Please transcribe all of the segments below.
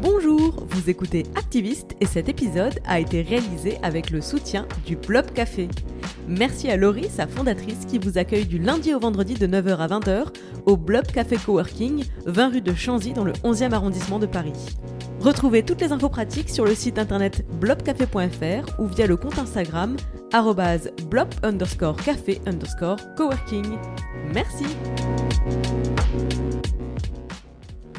Bonjour, vous écoutez Activiste et cet épisode a été réalisé avec le soutien du Blob Café. Merci à Laurie, sa fondatrice, qui vous accueille du lundi au vendredi de 9h à 20h au Blob Café Coworking, 20 rue de Chanzy dans le 11e arrondissement de Paris. Retrouvez toutes les infos pratiques sur le site internet blobcafé.fr ou via le compte Instagram blob underscore café underscore coworking. Merci.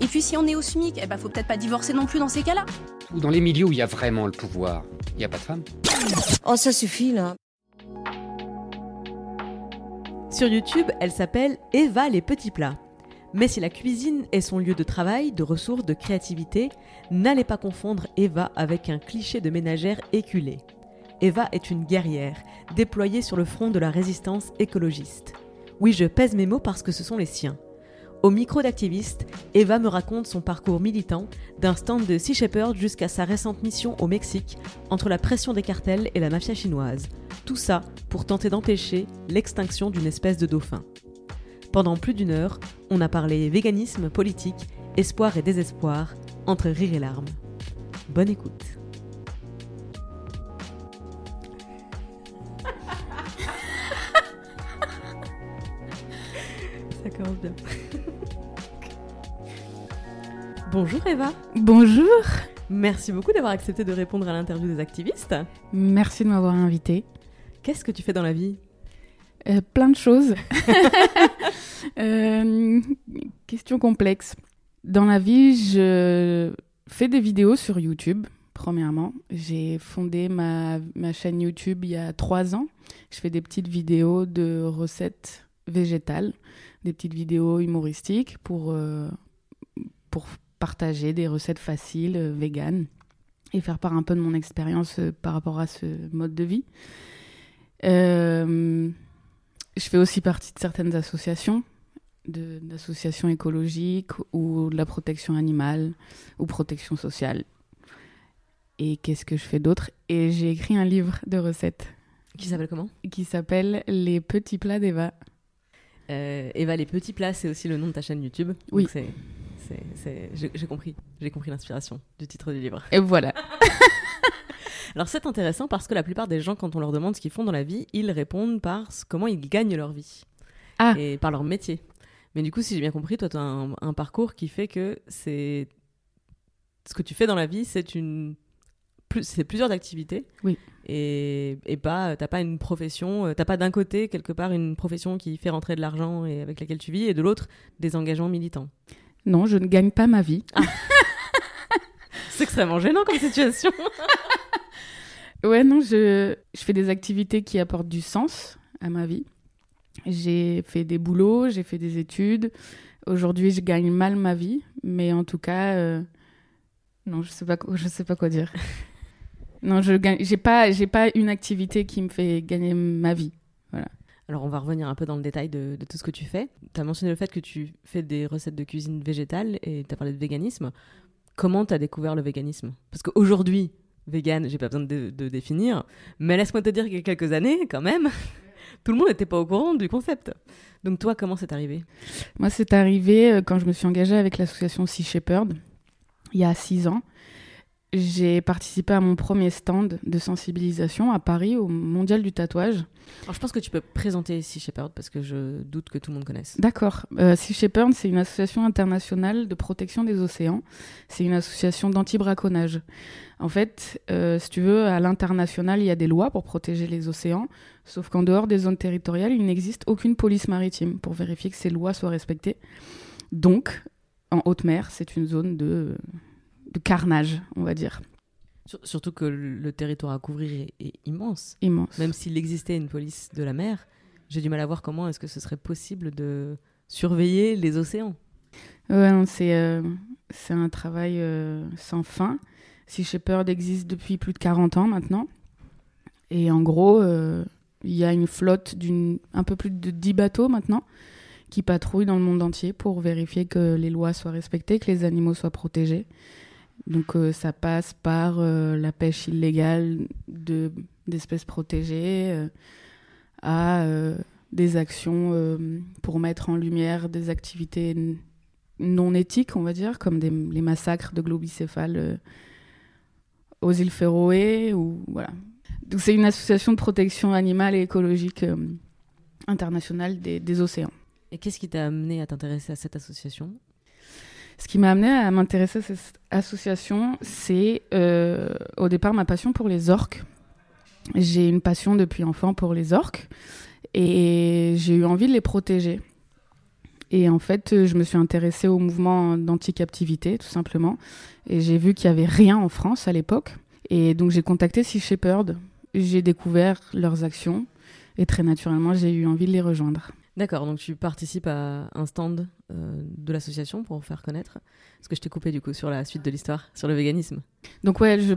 Et puis si on est au SMIC, eh ben faut peut-être pas divorcer non plus dans ces cas-là. Ou dans les milieux où il y a vraiment le pouvoir, il n'y a pas de femmes. Oh ça suffit là. Sur YouTube, elle s'appelle Eva les petits plats. Mais si la cuisine est son lieu de travail, de ressources, de créativité, n'allez pas confondre Eva avec un cliché de ménagère éculée. Eva est une guerrière, déployée sur le front de la résistance écologiste. Oui, je pèse mes mots parce que ce sont les siens. Au micro d'activiste, Eva me raconte son parcours militant, d'un stand de Sea Shepherd jusqu'à sa récente mission au Mexique, entre la pression des cartels et la mafia chinoise. Tout ça pour tenter d'empêcher l'extinction d'une espèce de dauphin. Pendant plus d'une heure, on a parlé véganisme, politique, espoir et désespoir, entre rire et larmes. Bonne écoute. Ça commence bien. Bonjour Eva. Bonjour. Merci beaucoup d'avoir accepté de répondre à l'interview des activistes. Merci de m'avoir invité. Qu'est-ce que tu fais dans la vie? Euh, Plein de choses. euh, question complexe. Dans la vie, je fais des vidéos sur YouTube, premièrement. J'ai fondé ma, ma chaîne YouTube il y a trois ans. Je fais des petites vidéos de recettes végétales, des petites vidéos humoristiques pour, euh, pour partager des recettes faciles, euh, véganes, et faire part un peu de mon expérience euh, par rapport à ce mode de vie. Euh, je fais aussi partie de certaines associations, d'associations écologiques ou de la protection animale ou protection sociale. Et qu'est-ce que je fais d'autre? Et j'ai écrit un livre de recettes. Qui s'appelle comment? Qui s'appelle Les petits plats d'Eva. Euh, Eva, les petits plats, c'est aussi le nom de ta chaîne YouTube. Oui. c'est j'ai compris, j'ai compris l'inspiration du titre du livre. Et voilà. Alors c'est intéressant parce que la plupart des gens, quand on leur demande ce qu'ils font dans la vie, ils répondent par comment ils gagnent leur vie ah. et par leur métier. Mais du coup, si j'ai bien compris, toi, tu as un, un, parcours qui fait que c'est ce que tu fais dans la vie, c'est une c'est plusieurs activités. Oui. Et, et pas, t'as pas une profession, t'as pas d'un côté quelque part une profession qui fait rentrer de l'argent et avec laquelle tu vis, et de l'autre des engagements militants. Non, je ne gagne pas ma vie. Ah. c'est extrêmement gênant comme situation. ouais, non, je, je fais des activités qui apportent du sens à ma vie. J'ai fait des boulots, j'ai fait des études. Aujourd'hui, je gagne mal ma vie, mais en tout cas, euh... non, je sais pas, je sais pas quoi dire. non, je gagne, j'ai pas, j'ai pas une activité qui me fait gagner ma vie. Voilà. Alors on va revenir un peu dans le détail de, tout ce que tu fais. Tu as mentionné le fait que tu fais des recettes de cuisine végétale et tu as parlé de véganisme. Comment tu as découvert le véganisme? Parce qu'aujourd'hui, vegan, j'ai pas besoin de, de définir, mais laisse-moi te dire qu'il y a quelques années, quand même, tout le monde n'était pas au courant du concept. Donc toi, comment c'est arrivé? Moi, c'est arrivé quand je me suis engagée avec l'association Sea Shepherd, il y a six ans. J'ai participé à mon premier stand de sensibilisation à Paris au Mondial du tatouage. Alors je pense que tu peux présenter Sea Shepherd parce que je doute que tout le monde connaisse. D'accord. Euh, sea Shepherd, c'est une association internationale de protection des océans. C'est une association d'anti-braconnage. En fait, euh, si tu veux, à l'international, il y a des lois pour protéger les océans, sauf qu'en dehors des zones territoriales, il n'existe aucune police maritime pour vérifier que ces lois soient respectées. Donc, en haute mer, c'est une zone de de carnage, on va dire. Surtout que le territoire à couvrir est, immense. Immense. Même s'il existait une police de la mer, j'ai du mal à voir comment est-ce que ce serait possible de surveiller les océans. Ouais, c'est euh, c'est un travail euh, sans fin. Sea Shepherd existe depuis plus de 40 ans maintenant. Et en gros, euh, il y a une flotte d'une un peu plus de 10 bateaux maintenant qui patrouillent dans le monde entier pour vérifier que les lois soient respectées, que les animaux soient protégés. Donc euh, ça passe par euh, la pêche illégale de, d'espèces protégées euh, à des actions pour mettre en lumière des activités non éthiques, on va dire, comme les massacres de globicéphales aux îles Féroé. Donc c'est une association de protection animale et écologique internationale des océans. Et qu'est-ce qui t'a amené à t'intéresser à cette association? Ce qui m'a amené à m'intéresser à cette association, c'est euh, au départ ma passion pour les orques. J'ai une passion depuis enfant pour les orques et j'ai eu envie de les protéger. Et en fait, je me suis intéressée au mouvement d'anti-captivité, tout simplement. Et j'ai vu qu'il n'y avait rien en France à l'époque. Et donc j'ai contacté Sea Shepherd. J'ai découvert leurs actions. Et très naturellement, j'ai eu envie de les rejoindre. D'accord, donc tu participes à un stand euh, de l'association pour faire connaître. Parce que je t'ai coupé du coup sur la suite de l'histoire, sur le véganisme. Donc ouais, je,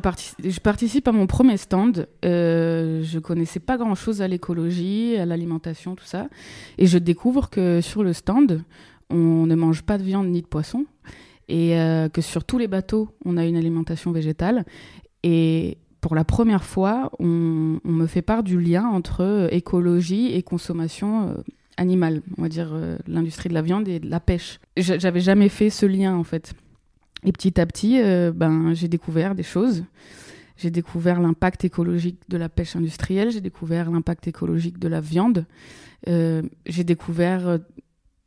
participe à mon premier stand. Euh, je connaissais pas grand-chose à l'écologie, à l'alimentation, tout ça. Et je découvre que sur le stand, on ne mange pas de viande ni de poisson. Et euh, que sur tous les bateaux, on a une alimentation végétale. Et pour la première fois, on, on, me fait part du lien entre écologie et consommation animal, on va dire euh, l'industrie de la viande et de la pêche. J'avais jamais fait ce lien en fait. Et petit à petit, euh, ben, j'ai découvert des choses. J'ai découvert l'impact écologique de la pêche industrielle, j'ai découvert l'impact écologique de la viande. Euh, j'ai découvert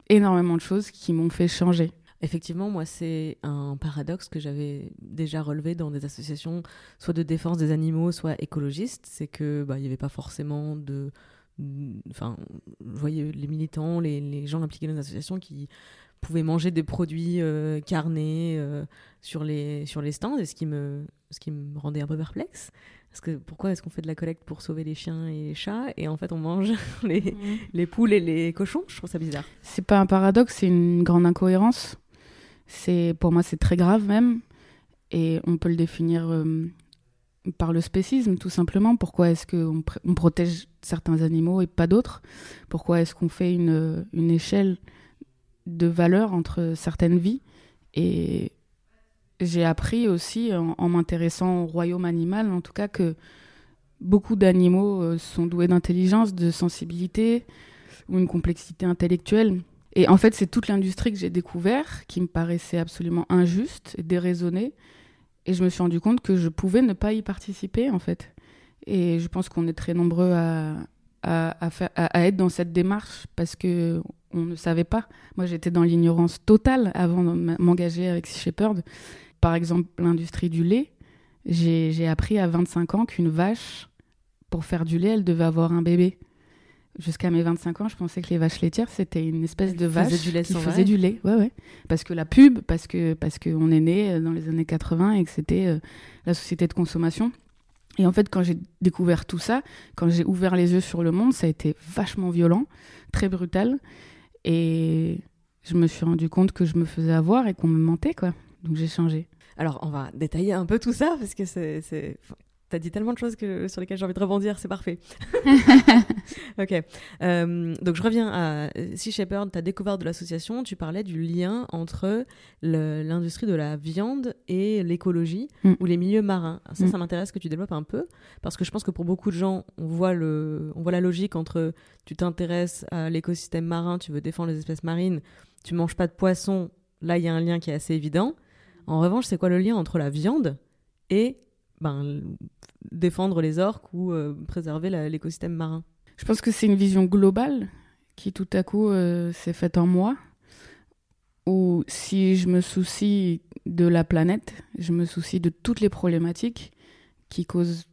énormément de choses qui m'ont fait changer. Effectivement, moi, c'est un paradoxe que j'avais déjà relevé dans des associations, soit de défense des animaux, soit écologistes. C'est que bah, il n'y avait pas forcément de enfin, vous voyez les militants, les, gens impliqués dans les associations qui pouvaient manger des produits euh, carnés euh, sur, les, sur les stands, et ce qui, me, ce qui me rendait un peu perplexe. Parce que pourquoi est-ce qu'on fait de la collecte pour sauver les chiens et les chats et en fait on mange les, mmh. les poules et les cochons? Je trouve ça bizarre. C'est pas un paradoxe, c'est une grande incohérence. C'est pour moi c'est très grave même et on peut le définir euh, par le spécisme, tout simplement. Pourquoi est-ce qu'on on protège certains animaux et pas d'autres? Pourquoi est-ce qu'on fait une, une, échelle de valeur entre certaines vies? Et j'ai appris aussi, en, m'intéressant au royaume animal, en tout cas, que beaucoup d'animaux euh, sont doués d'intelligence, de sensibilité ou une complexité intellectuelle. Et en fait, c'est toute l'industrie que j'ai découvert qui me paraissait absolument injuste et déraisonnée et je me suis rendu compte que je pouvais ne pas y participer, en fait. Et je pense qu'on est très nombreux à, à, à, être dans cette démarche parce que on ne savait pas. Moi, j'étais dans l'ignorance totale avant de m'engager avec Shepherd. Par exemple, l'industrie du lait. J'ai appris à 25 ans qu'une vache, pour faire du lait, elle devait avoir un bébé. Jusqu'à mes 25 ans, je pensais que les vaches laitières, c'était une espèce de vache du lait qui faisait du lait. Ouais, ouais. Parce que la pub, parce que parce qu'on est né euh, dans les années 80 et que c'était euh, la société de consommation. Et en fait, quand j'ai découvert tout ça, quand j'ai ouvert les yeux sur le monde, ça a été vachement violent, très brutal. Et je me suis rendu compte que je me faisais avoir et qu'on me mentait, quoi. Donc j'ai changé. Alors, on va détailler un peu tout ça parce que c'est T'as dit tellement de choses que, sur lesquelles j'ai envie de rebondir, c'est parfait. ok. Euh, donc je reviens à Sea Shepherd, ta découverte de l'association, tu parlais du lien entre l'industrie de la viande et l'écologie mm. ou les milieux marins. Ça, mm. ça m'intéresse que tu développes un peu, parce que je pense que pour beaucoup de gens, on voit, le, on voit la logique entre tu t'intéresses à l'écosystème marin, tu veux défendre les espèces marines, tu manges pas de poisson, là il y a un lien qui est assez évident. En revanche, c'est quoi le lien entre la viande et ben, défendre les orques ou euh, préserver l'écosystème marin Je pense que c'est une vision globale qui tout à coup euh, s'est faite en moi. Où si je me soucie de la planète, je me soucie de toutes les problématiques qui causent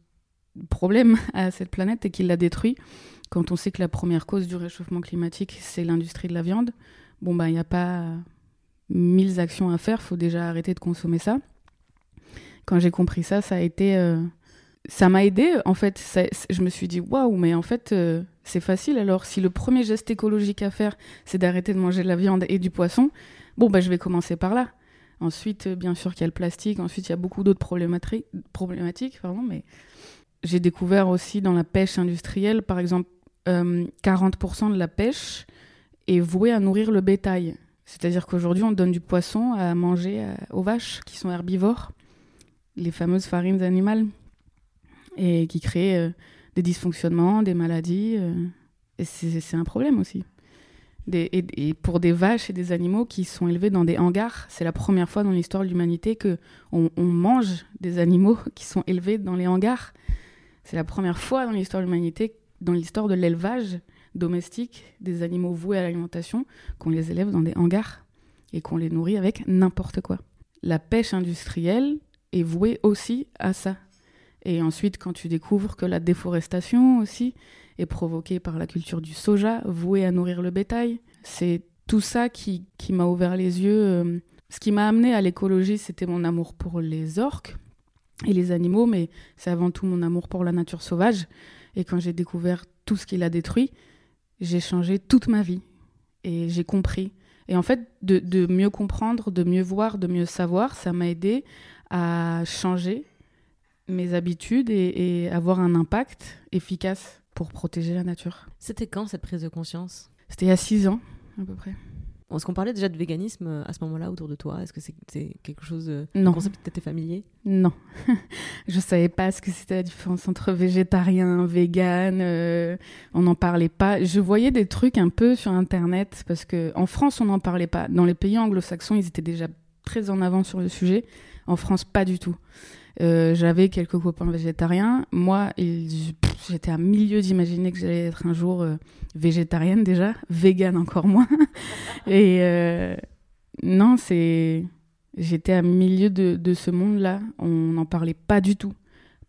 problème à cette planète et qui la détruit. Quand on sait que la première cause du réchauffement climatique, c'est l'industrie de la viande, bon, bah, il n'y a pas mille actions à faire, faut déjà arrêter de consommer ça. Quand j'ai compris ça, ça a été. euh, ça m'a aidé, en fait. Je me suis dit, waouh, mais en fait, euh, c'est facile. Alors, si le premier geste écologique à faire, c'est d'arrêter de manger de la viande et du poisson, bon, bah, je vais commencer par là. Ensuite, euh, bien sûr qu'il y a le plastique. Ensuite, il y a beaucoup d'autres problématiques, mais j'ai découvert aussi dans la pêche industrielle, par exemple, euh, 40% de la pêche est vouée à nourrir le bétail. C'est-à-dire qu'aujourd'hui, on donne du poisson à manger aux vaches qui sont herbivores, les fameuses farines animales, et qui créent euh, des dysfonctionnements, des maladies. euh, et c'est un problème aussi. Et, pour des vaches et des animaux qui sont élevés dans des hangars, c'est la première fois dans l'histoire de l'humanité que on, on mange des animaux qui sont élevés dans les hangars. C'est la première fois dans l'histoire de l'humanité, dans l'histoire de l'élevage domestique des animaux voués à l'alimentation, qu'on les élève dans des hangars et qu'on les nourrit avec n'importe quoi. La pêche industrielle est vouée aussi à ça. Et ensuite, quand tu découvres que la déforestation aussi est provoquée par la culture du soja, vouée à nourrir le bétail, c'est tout ça qui, qui m'a ouvert les yeux. euh. Ce qui m'a amené à l'écologie, c'était mon amour pour les orques et les animaux, mais c'est avant tout mon amour pour la nature sauvage. Et quand j'ai découvert tout ce qu'il a détruit, j'ai changé toute ma vie. Et j'ai compris. Et en fait, de, de mieux comprendre, de mieux voir, de mieux savoir, ça m'a aidé à changer mes habitudes et, et avoir un impact efficace pour protéger la nature. C'était quand cette prise de conscience? C'était il y a six ans, à peu près. Est-ce qu'on parlait déjà de véganisme euh, à ce moment-là autour de toi? Est-ce que c'est quelque chose, euh, Non. un concept qui t'était familier? Non. je savais pas ce que c'était la différence entre végétarien, vegan. euh, on n'en parlait pas. Je voyais des trucs un peu sur Internet parce que en France, on n'en parlait pas. Dans les pays anglo-saxons, ils étaient déjà très en avant sur le sujet. En France, pas du tout. Euh, J'avais quelques copains végétariens. Moi, j'étais à milieu d'imaginer que j'allais être un jour euh, végétarienne déjà, vegan encore moins. Et euh, non, c'est. J'étais à milieu de, de ce monde-là. On n'en parlait pas du tout.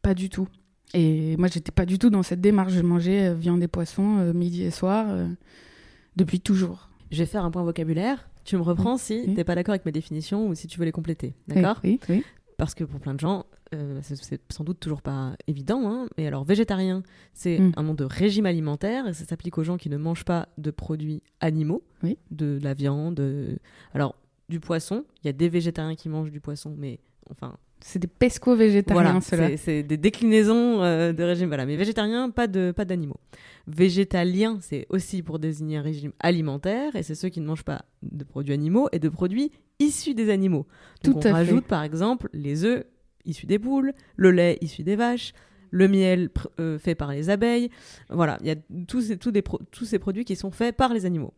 Pas du tout. Et moi, j'étais pas du tout dans cette démarche. Je mangeais viande et poisson midi et soir depuis toujours. Je vais faire un point vocabulaire. Tu me reprends si Oui. t'es pas d'accord avec ma définition ou si tu veux les compléter. D'accord? Oui, oui. Parce que pour plein de gens, euh, c'est- sans doute toujours pas évident. Hein, mais alors, végétarien, c'est Mm. un nom de régime alimentaire et ça s'applique aux gens qui ne mangent pas de produits animaux, Oui. de la viande. euh, Alors, du poisson, il y a des végétariens qui mangent du poisson, mais enfin, C'est des pesco-végétariens, voilà, ceux-là. c'est- des déclinaisons euh, de régime. Voilà, mais végétarien, pas de pas d'animaux. Végétalien, c'est aussi pour désigner un régime alimentaire, et c'est ceux qui ne mangent pas de produits animaux et de produits issus des animaux. Donc Tout on à fait. rajoute par exemple les œufs issus des poules, le lait issu des vaches, le miel euh, fait par les abeilles. Voilà, il y a tous ces, tous des pro- tous ces produits qui sont faits par les animaux.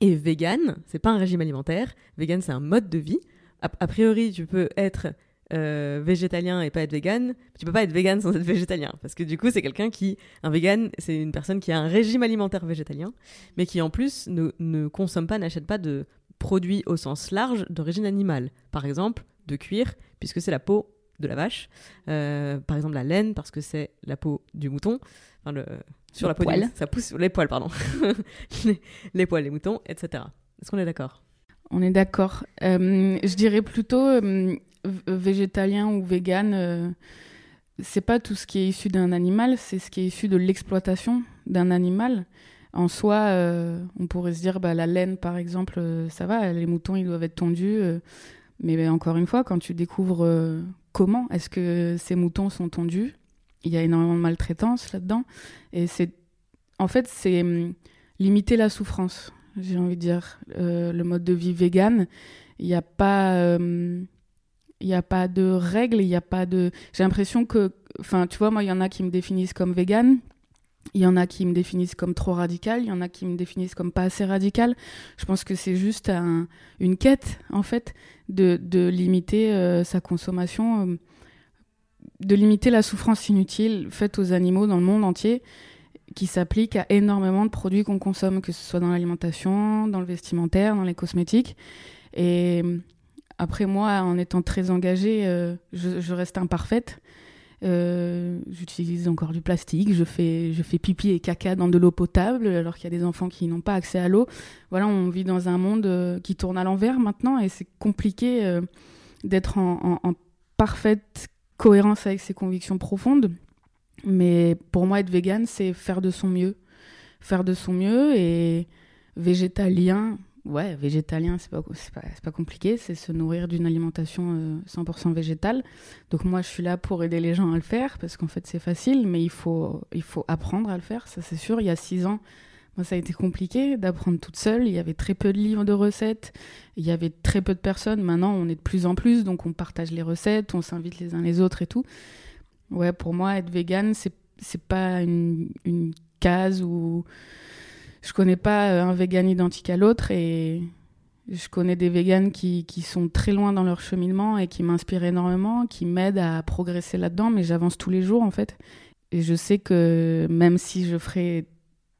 Et vegan, c'est pas un régime alimentaire. Vegan, c'est un mode de vie. A, a priori, tu peux être euh, végétalien et pas être vegan. Tu peux pas être vegan sans être végétalien. Parce que du coup, c'est quelqu'un qui. Un vegan, c'est une personne qui a un régime alimentaire végétalien, mais qui en plus ne, ne consomme pas, n'achète pas de produits au sens large d'origine animale. Par exemple, de cuir, puisque c'est la peau de la vache. Euh, par exemple, la laine, parce que c'est la peau du mouton. Enfin, le, sur Les la peau poils. du ça pousse sur les poils, pardon. les, les poils, les moutons, etc. Est-ce qu'on est d'accord? On est d'accord. Euh, je dirais plutôt euh, végétalien ou vegan. euh, c'est pas tout ce qui est issu d'un animal, c'est ce qui est issu de l'exploitation d'un animal. En soi, euh, on pourrait se dire, bah, la laine, par exemple, euh, ça va, les moutons, ils doivent être tondus. euh, mais ben, encore une fois, quand tu découvres comment est-ce que ces moutons sont tondus, il y a énormément de maltraitance là-dedans. Et c'est, en fait, c'est hum, limiter la souffrance, j'ai envie de dire. Le mode de vie vegan, il n'y a pas, euh, il y a pas de règles, il n'y a pas de. J'ai l'impression que, enfin, tu vois, moi, il y en a qui me définissent comme vegan. Il y en a qui me définissent comme trop radical, il y en a qui me définissent comme pas assez radical. Je pense que c'est juste un- une quête, en fait, de, de limiter euh, sa consommation euh, de limiter la souffrance inutile faite aux animaux dans le monde entier qui s'applique à énormément de produits qu'on consomme, que ce soit dans l'alimentation, dans le vestimentaire, dans les cosmétiques. Et après moi, en étant très engagée, euh, je, reste imparfaite. Euh, J'utilise encore du plastique, je fais, je fais pipi et caca dans de l'eau potable, alors qu'il y a des enfants qui n'ont pas accès à l'eau. Voilà, on vit dans un monde euh, qui tourne à l'envers maintenant et c'est compliqué d'être en, en, parfaite cohérence avec ses convictions profondes. Mais pour moi, être vegan, c'est faire de son mieux. Faire de son mieux et végétalien, ouais, végétalien, c'est pas, pas, pas, compliqué, c'est se nourrir d'une alimentation euh, 100% végétale. Donc moi, je suis là pour aider les gens à le faire, parce qu'en fait, c'est facile, mais il faut, il faut apprendre à le faire, ça c'est sûr. Il y a six ans, moi, ça a été compliqué d'apprendre toute seule. Il y avait très peu de livres de recettes, il y avait très peu de personnes. Maintenant, on est de plus en plus, donc on partage les recettes, on s'invite les uns les autres et tout. Ouais, pour moi, être vegan, c'est, c'est pas une, une case où je connais pas un vegan identique à l'autre et je connais des véganes qui, qui sont très loin dans leur cheminement et qui m'inspirent énormément, qui m'aident à progresser là-dedans, mais j'avance tous les jours en fait. Et je sais que même si je ferai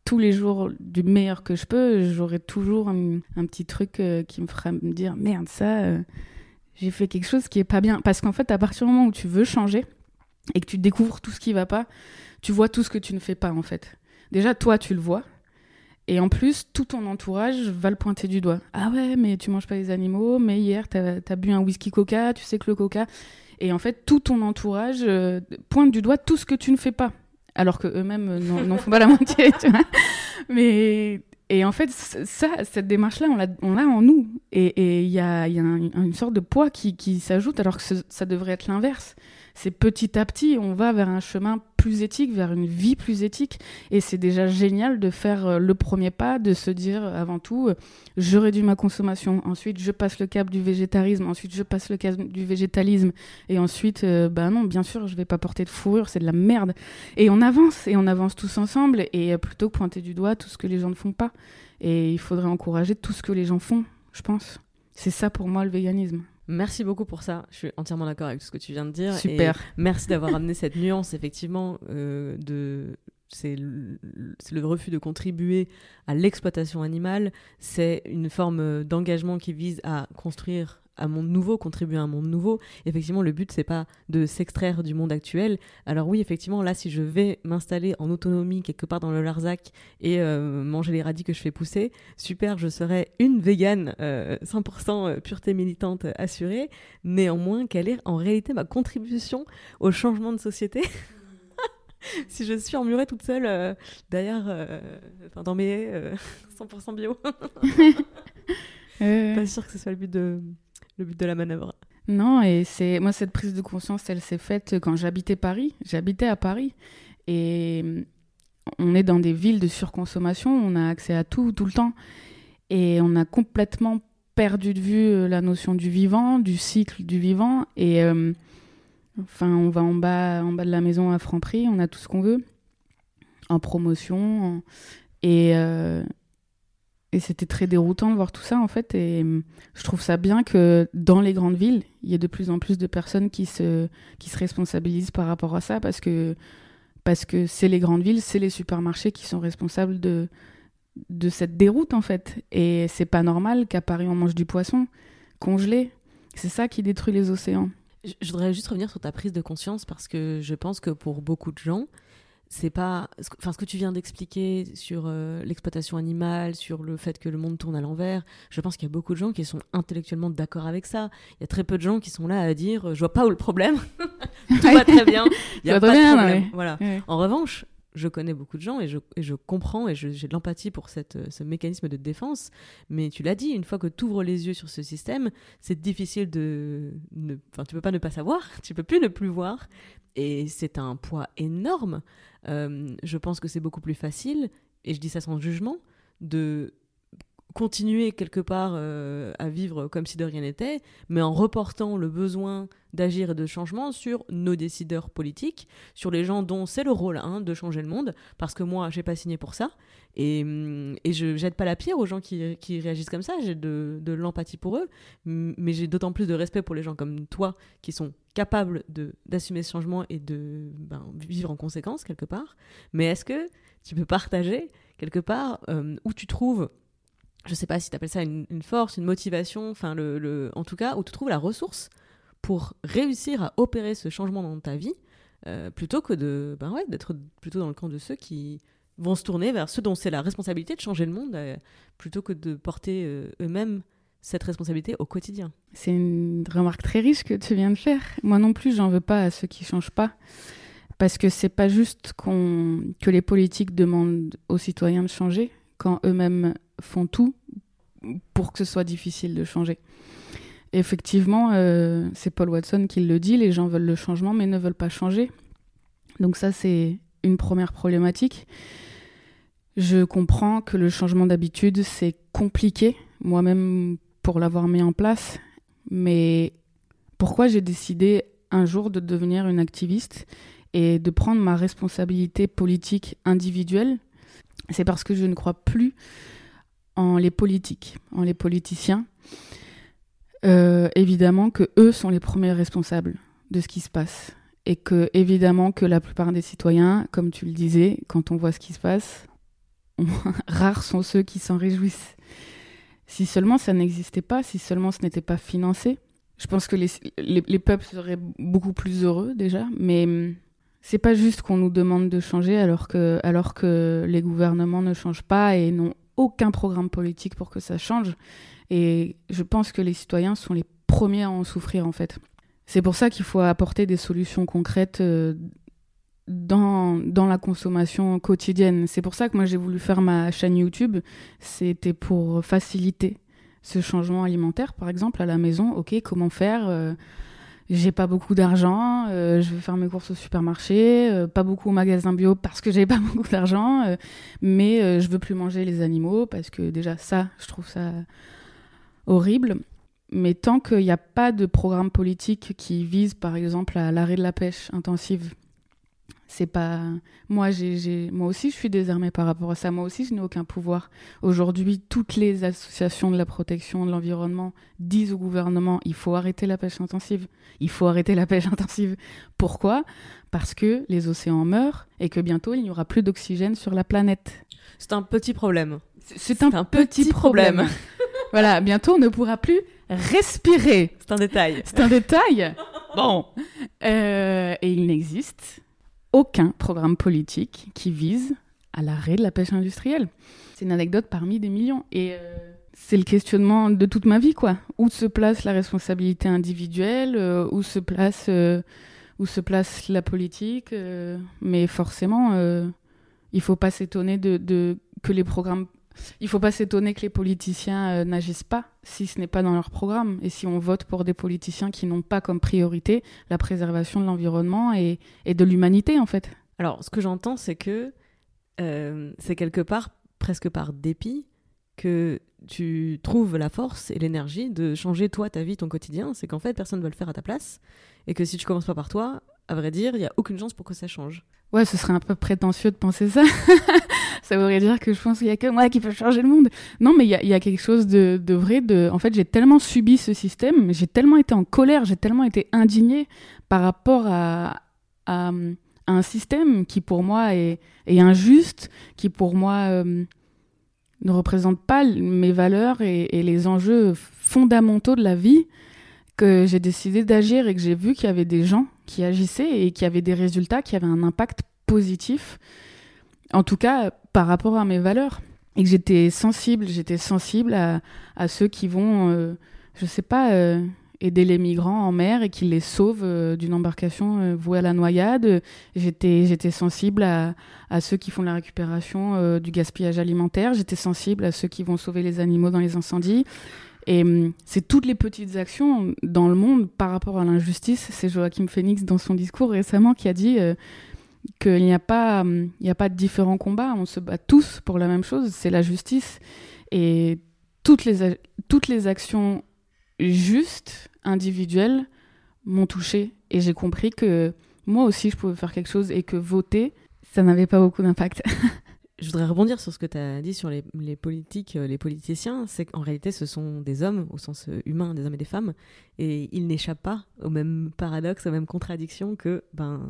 tous les jours du meilleur que je peux, j'aurai toujours un, petit truc euh, qui me fera me dire merde, ça, euh, j'ai fait quelque chose qui est pas bien. Parce qu'en fait, à partir du moment où tu veux changer et que tu découvres tout ce qui va pas, tu vois tout ce que tu ne fais pas en fait. Déjà, toi, tu le vois, et en plus, tout ton entourage va le pointer du doigt. Ah ouais, mais tu manges pas les animaux, mais hier, t'as as bu un whisky coca, tu sais que le coca. Et en fait, tout ton entourage euh, pointe du doigt tout ce que tu ne fais pas. Alors que eux-mêmes n'en font pas la moitié, tu. Mais. Et en fait, ça, cette démarche-là, on l'a, en nous. Et il y a, y a un, une sorte de poids qui, qui s'ajoute, alors que ça devrait être l'inverse. C'est petit à petit, on va vers un chemin plus éthique, vers une vie plus éthique. Et c'est déjà génial de faire le premier pas, de se dire avant tout, je réduis ma consommation. Ensuite, je passe le cap du végétarisme. Ensuite, je passe le cap du végétalisme. Et ensuite, euh, bah non, bien sûr, je vais pas porter de fourrure, c'est de la merde. Et on avance, et on avance tous ensemble. Et plutôt que pointer du doigt tout ce que les gens ne font pas. Et il faudrait encourager tout ce que les gens font, je pense. C'est ça pour moi le véganisme. Merci beaucoup pour ça. Je suis entièrement d'accord avec tout ce que tu viens de dire. Super. Et merci d'avoir amené cette nuance, effectivement, euh, de c'est le, le, refus de contribuer à l'exploitation animale. C'est une forme d'engagement qui vise à construire un monde nouveau, contribuer à un monde nouveau. Effectivement, le but, c'est pas de s'extraire du monde actuel. Alors oui, effectivement, là, si je vais m'installer en autonomie quelque part dans le Larzac et euh, manger les radis que je fais pousser, super, je serai une végane euh, 100% pureté militante assurée. Néanmoins, quelle est en réalité ma contribution au changement de société? Si je suis emmurée toute seule euh, derrière, enfin dans mes haies, 100% bio. Pas sûr que ce soit le but de, le but de la manœuvre. Non, et c'est moi cette prise de conscience, elle s'est faite quand j'habitais Paris. J'habitais à Paris. Et on est dans des villes de surconsommation, on a accès à tout tout le temps. Et on a complètement perdu de vue la notion du vivant, du cycle du vivant. Et euh, enfin on va en bas en bas de la maison à Franprix, on a tout ce qu'on veut. En promotion et euh, et c'était très déroutant de voir tout ça, en fait. Et je trouve ça bien que dans les grandes villes, il y ait de plus en plus de personnes qui se, qui se responsabilisent par rapport à ça, parce que parce que c'est les grandes villes, c'est les supermarchés qui sont responsables de, de cette déroute, en fait. Et c'est pas normal qu'à Paris, on mange du poisson congelé. C'est ça qui détruit les océans. Je voudrais juste revenir sur ta prise de conscience, parce que je pense que pour beaucoup de gens, c'est pas enfin ce que tu viens d'expliquer sur euh, l'exploitation animale sur le fait que le monde tourne à l'envers je pense qu'il y a beaucoup de gens qui sont intellectuellement d'accord avec ça. Il y a très peu de gens qui sont là à dire je vois pas où le problème. Tout va très bien. Il y a pas de problème. ouais. voilà. Ouais. en revanche je connais beaucoup de gens et je, je comprends et j'ai de l'empathie pour cette, euh, ce mécanisme de défense. Mais tu l'as dit, une fois que tu ouvres les yeux sur ce système, c'est difficile de... Enfin, tu peux pas ne pas savoir, tu peux plus ne plus voir. Et c'est un poids énorme. Euh, je pense que c'est beaucoup plus facile, et je dis ça sans jugement, de continuer quelque part euh, à vivre comme si de rien n'était, mais en reportant le besoin d'agir et de changement sur nos décideurs politiques, sur les gens dont c'est le rôle hein, de changer le monde, parce que moi, j'ai pas signé pour ça, et, hum, et je jette pas la pierre aux gens qui, qui réagissent comme ça, j'ai de, de l'empathie pour eux, mais j'ai d'autant plus de respect pour les gens comme toi, qui sont capables d'assumer ce changement et de ben, vivre en conséquence, quelque part. Mais est-ce que tu peux partager, quelque part, euh, où tu trouves je sais pas si tu appelles ça une, force, une motivation, enfin le- en tout cas où tu trouves la ressource pour réussir à opérer ce changement dans ta vie, euh, plutôt que de, ben ouais, d'être plutôt dans le camp de ceux qui vont se tourner vers ceux dont c'est la responsabilité de changer le monde, euh, plutôt que de porter euh, eux-mêmes cette responsabilité au quotidien. C'est une remarque très riche que tu viens de faire. Moi non plus, j'en veux pas à ceux qui changent pas. Parce que c'est pas juste qu'on que les politiques demandent aux citoyens de changer quand eux-mêmes font tout pour que ce soit difficile de changer. Effectivement, euh, c'est Paul Watson qui le dit, les gens veulent le changement mais ne veulent pas changer. Donc ça, c'est une première problématique. Je comprends que le changement d'habitude, c'est compliqué, moi-même pour l'avoir mis en place, mais pourquoi j'ai décidé un jour de devenir une activiste et de prendre ma responsabilité politique individuelle? C'est parce que je ne crois plus en les politiques, en les politiciens. Euh, évidemment que eux sont les premiers responsables de ce qui se passe et que évidemment que la plupart des citoyens, comme tu le disais, quand on voit ce qui se passe, rares sont ceux qui s'en réjouissent. Si seulement ça n'existait pas, si seulement ce n'était pas financé, je pense que les, les, les peuples seraient beaucoup plus heureux déjà, mais hum, c'est pas juste qu'on nous demande de changer alors que, alors que les gouvernements ne changent pas et n'ont aucun programme politique pour que ça change. Et je pense que les citoyens sont les premiers à en souffrir en fait. C'est pour ça qu'il faut apporter des solutions concrètes euh, dans, dans la consommation quotidienne. C'est pour ça que moi j'ai voulu faire ma chaîne YouTube. C'était pour faciliter ce changement alimentaire, par exemple, à la maison. Ok, comment faire euh, J'ai pas beaucoup d'argent, euh, je vais faire mes courses au supermarché, euh, pas beaucoup au magasin bio parce que j'ai pas beaucoup d'argent, euh, mais je veux plus manger les animaux parce que déjà ça, je trouve ça horrible. Mais tant qu'il n'y a pas de programme politique qui vise, par exemple, à l'arrêt de la pêche intensive, c'est pas moi j'ai, moi aussi je suis désarmée par rapport à ça. Moi aussi je n'ai aucun pouvoir. Aujourd'hui toutes les associations de la protection de l'environnement disent au gouvernement il faut arrêter la pêche intensive. Il faut arrêter la pêche intensive. Pourquoi? Parce que les océans meurent et que bientôt il n'y aura plus d'oxygène sur la planète. C'est un petit problème. c'est, c'est un, petit, problème, voilà bientôt on ne pourra plus respirer. C'est un détail. c'est un détail. Bon. Euh, et il n'existe aucun programme politique qui vise à l'arrêt de la pêche industrielle. C'est une anecdote parmi des millions. Et euh, c'est le questionnement de toute ma vie, quoi. Où se place la responsabilité individuelle euh, Où se place, euh, où se place la politique Mais forcément, il faut pas s'étonner de- que les programmes... Il faut pas s'étonner que les politiciens euh, n'agissent pas si ce n'est pas dans leur programme et si on vote pour des politiciens qui n'ont pas comme priorité la préservation de l'environnement et, et de l'humanité en fait. Alors, ce que j'entends, c'est que euh, c'est quelque part, presque par dépit, que tu trouves la force et l'énergie de changer toi, ta vie, ton quotidien. C'est qu'en fait, personne ne va le faire à ta place. Et que si tu commences pas par toi, à vrai dire, il n'y a aucune chance pour que ça change. Ouais, ce serait un peu prétentieux de penser ça. ça voudrait dire que je pense qu'il y a que moi qui peux changer le monde. Non, mais il y a, quelque chose de, vrai. En fait, j'ai tellement subi ce système, j'ai tellement été en colère, j'ai tellement été indignée par rapport à, un système qui pour moi est, est injuste, qui pour moi euh, ne représente pas mes valeurs et, et les enjeux fondamentaux de la vie, que j'ai décidé d'agir et que j'ai vu qu'il y avait des gens qui agissaient et qui avaient des résultats, qui avaient un impact positif, en tout cas par rapport à mes valeurs. Et que j'étais sensible, j'étais sensible à, ceux qui vont, euh, je sais pas, euh, aider les migrants en mer et qui les sauvent euh, d'une embarcation euh, vouée à la noyade. J'étais, j'étais sensible à, à ceux qui font la récupération du gaspillage alimentaire. J'étais sensible à ceux qui vont sauver les animaux dans les incendies. Et hum, c'est toutes les petites actions dans le monde par rapport à l'injustice. C'est Joachim Phoenix dans son discours récemment qui a dit qu'il n'y a pas, il a pas de différents combats. On se bat tous pour la même chose, c'est la justice. Et toutes les, toutes les actions justes, individuelles, m'ont touché et j'ai compris que moi aussi je pouvais faire quelque chose et que voter, ça n'avait pas beaucoup d'impact. Je voudrais rebondir sur ce que tu as dit sur les, les politiques, euh, les politiciens. C'est qu'en réalité, ce sont des hommes, au sens euh, humain, des hommes et des femmes, et ils n'échappent pas au même paradoxe, aux mêmes contradictions que ben,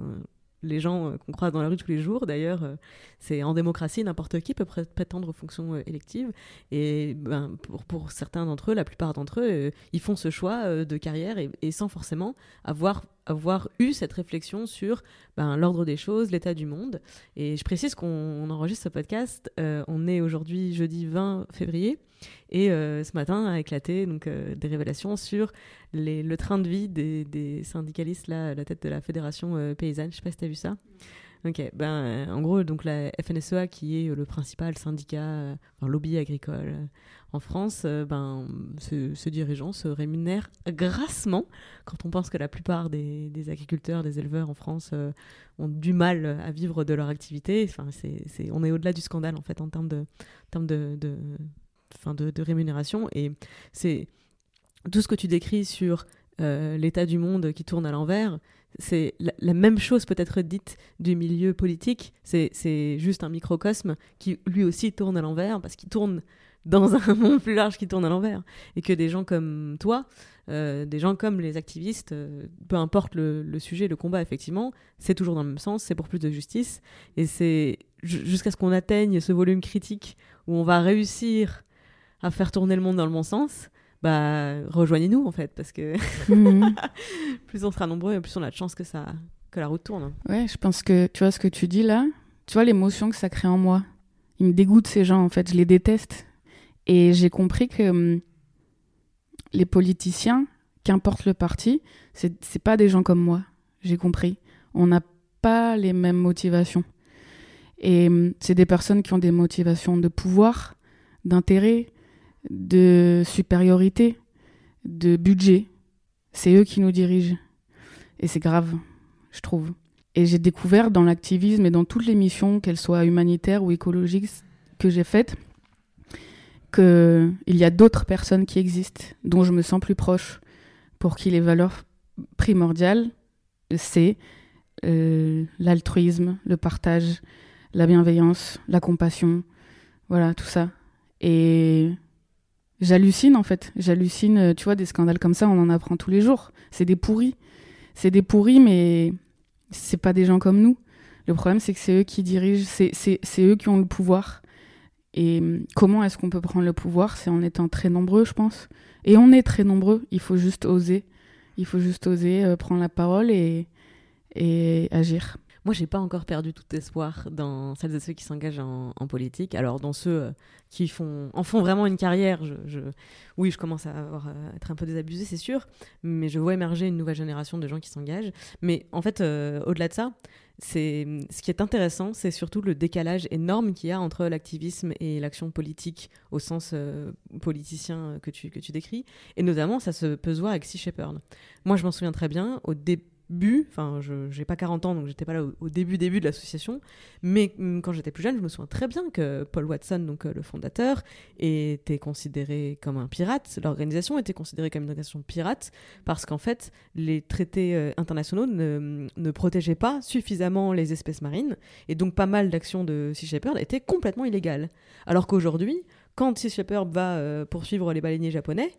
les gens euh, qu'on croise dans la rue tous les jours. D'ailleurs, euh, c'est en démocratie, n'importe qui peut pré- prétendre aux fonctions euh, électives. Et ben, pour, certains d'entre eux, la plupart d'entre eux, ils font ce choix de carrière et, sans forcément avoir, avoir eu cette réflexion sur ben, l'ordre des choses, l'état du monde. Et je précise qu'on on enregistre ce podcast. on est aujourd'hui jeudi 20 février. Et euh, ce matin a éclaté donc, euh, des révélations sur les- le train de vie des, des syndicalistes là, à la tête de la fédération euh, paysanne. Je sais pas si tu as vu ça. Ok, ben, en gros, donc la FNSEA, qui est le principal syndicat, enfin, lobby agricole en France, ben, ce, ce dirigeant se rémunère grassement quand on pense que la plupart des, des agriculteurs, des éleveurs en France euh, ont du mal à vivre de leur activité. Enfin, c'est, c'est- on est au-delà du scandale en fait en termes de, en termes de, de, enfin, de, rémunération. Et c'est tout ce que tu décris sur euh, l'état du monde qui tourne à l'envers, c'est la, même chose peut être dite du milieu politique. C'est, juste un microcosme qui lui aussi tourne à l'envers parce qu'il tourne dans un monde plus large qui tourne à l'envers. Et que des gens comme toi, euh, des gens comme les activistes, euh, peu importe le, sujet, le combat, effectivement, c'est toujours dans le même sens, c'est pour plus de justice. Et c'est ju- jusqu'à ce qu'on atteigne ce volume critique où on va réussir à faire tourner le monde dans le bon sens, bah rejoignez-nous en fait, parce que Mhm. plus on sera nombreux, plus on a de chances que ça que la route tourne. Ouais, je pense que tu vois ce que tu dis là, tu vois l'émotion que ça crée en moi. Ils me dégoûtent ces gens en fait, je les déteste. Et j'ai compris que hum, les politiciens, qu'importe le parti, c'est c'est pas des gens comme moi. J'ai compris. On n'a pas les mêmes motivations. Et hum, c'est des personnes qui ont des motivations de pouvoir, d'intérêt, de supériorité, de budget. C'est eux qui nous dirigent. Et c'est grave, je trouve. Et j'ai découvert dans l'activisme et dans toutes les missions, qu'elles soient humanitaires ou écologiques, que j'ai faites, qu'il y a d'autres personnes qui existent, dont je me sens plus proche, pour qui les valeurs primordiales, c'est euh, l'altruisme, le partage, la bienveillance, la compassion, voilà, tout ça. Et j'hallucine en fait, j'hallucine, euh, tu vois, des scandales comme ça, on en apprend tous les jours. C'est des pourris. C'est des pourris, mais c'est pas des gens comme nous. Le problème, c'est que c'est eux qui dirigent, c'est- eux qui ont le pouvoir. Et hum, comment est-ce qu'on peut prendre le pouvoir? C'est en étant très nombreux, je pense. Et on est très nombreux, il faut juste oser. Il faut juste oser euh, prendre la parole et, et agir. Moi, j'ai pas encore perdu tout espoir dans celles et ceux qui s'engagent en, politique. Alors, dans ceux euh, qui font, en font vraiment une carrière, oui, je commence à avoir, euh, être un peu désabusé, c'est sûr, mais je vois émerger une nouvelle génération de gens qui s'engagent. Mais en fait, euh, au-delà de ça, c'est ce qui est intéressant, c'est surtout le décalage énorme qu'il y a entre l'activisme et l'action politique au sens politicien que tu, que tu décris. Et notamment, ça se peut se voir avec Sea Shepherd. Moi, je m'en souviens très bien, au début, enfin, je j'ai pas 40 ans, donc j'étais pas là au, début, début de l'association, mais hum, quand j'étais plus jeune, je me souviens très bien que Paul Watson, donc euh, le fondateur, était considéré comme un pirate. L'organisation était considérée comme une organisation pirate parce qu'en fait, les traités euh, internationaux ne, ne protégeaient pas suffisamment les espèces marines, et donc pas mal d'actions de Sea Shepherd étaient complètement illégales. Alors qu'aujourd'hui, quand Sea Shepherd va euh, poursuivre les baleiniers japonais,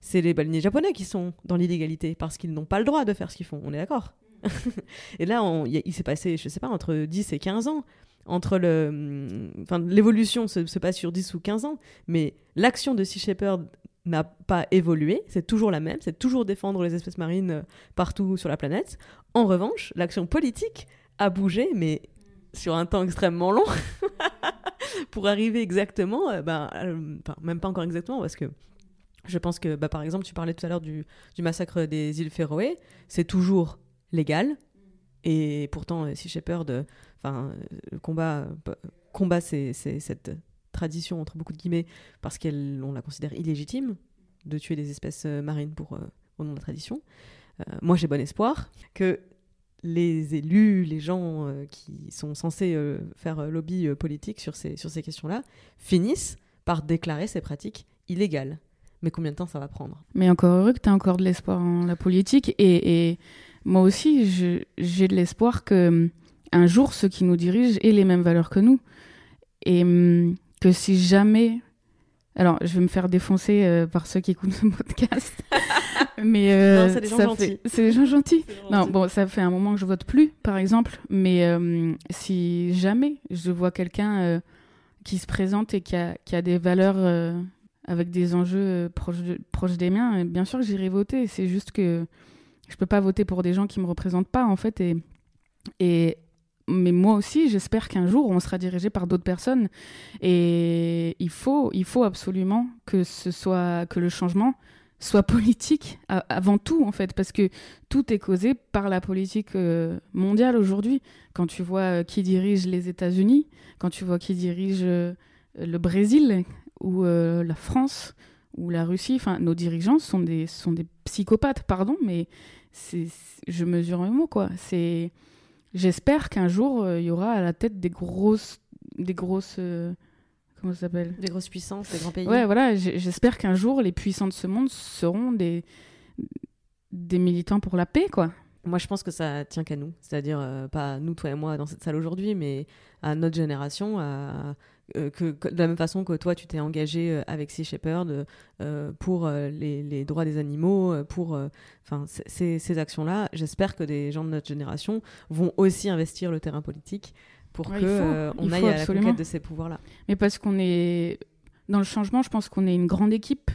c'est les baleiniers japonais qui sont dans l'illégalité parce qu'ils n'ont pas le droit de faire ce qu'ils font. On est d'accord Et là, on- y a- il s'est passé, je sais pas, entre 10 et 15 ans. Entre le. hum, Enfin, l'évolution se, se passe sur 10 ou 15 ans, mais l'action de Sea Shepherd n'a pas évolué, c'est toujours la même, c'est toujours défendre les espèces marines euh, partout sur la planète. En revanche, l'action politique a bougé, mais sur un temps extrêmement long, pour arriver exactement, euh, ben, euh, même pas encore exactement, parce que je pense que, bah, par exemple, tu parlais tout à l'heure du, massacre des îles Féroé, c'est toujours légal, et pourtant, euh, Sea Shepherd, enfin, euh, combat, euh, combat c'est, cette tradition, entre beaucoup de guillemets, parce qu'on la considère illégitime de tuer des espèces marines au nom de la tradition. Moi, j'ai bon espoir que les élus, les gens qui sont censés faire lobby politique sur ces, questions-là, finissent par déclarer ces pratiques illégal. Mais combien de temps ça va prendre Mais encore heureux que tu as encore de l'espoir en la politique. Et, et moi aussi, j'ai de l'espoir que un jour, ceux qui nous dirigent aient les mêmes valeurs que nous. Et hum, que si jamais. Alors, je vais me faire défoncer euh, par ceux qui écoutent ce podcast. mais euh, Non, c'est des gens ça gentils. fait- C'est des gens gentils. Non, bon, ça fait un moment que je vote plus, par exemple. Mais euh, si jamais je vois quelqu'un euh, qui se présente et qui a, qui a des valeurs euh, avec des enjeux euh, proches, de- proches des miens, bien sûr que j'irai voter. C'est juste que je peux pas voter pour des gens qui me représentent pas, en fait. Et, mais moi aussi, j'espère qu'un jour, on sera dirigé par d'autres personnes. Et il faut, il faut absolument que ce soit que le changement soit politique avant tout, en fait, parce que tout est causé par la politique euh, mondiale aujourd'hui. Quand tu vois euh, qui dirige les États-Unis, quand tu vois qui dirige le Brésil ou euh, la France ou la Russie, enfin, nos dirigeants sont des, sont des psychopathes, pardon, mais c'est, je mesure un mot, quoi. C'est, j'espère qu'un jour, euh, il y aura à la tête des grosses, des grosses, euh, comment ça s'appelle? Des grosses puissances, des grands pays. Ouais, voilà, j'espère qu'un jour, les puissants de ce monde seront des, des militants pour la paix, quoi. Moi, je pense que ça tient qu'à nous. C'est-à-dire, euh, pas nous, toi et moi, dans cette salle aujourd'hui, mais à notre génération, à- que, que- de la même façon que toi, tu t'es engagé euh, avec Sea Shepherd euh, pour euh, les, les droits des animaux, euh, pour euh, enfin, ces, ces actions-là. J'espère que des gens de notre génération vont aussi investir le terrain politique pour Ouais, que il faut, euh, on il aille à la conquête de ces pouvoirs-là. Mais parce qu'on est dans le changement, je pense qu'on est une grande équipe.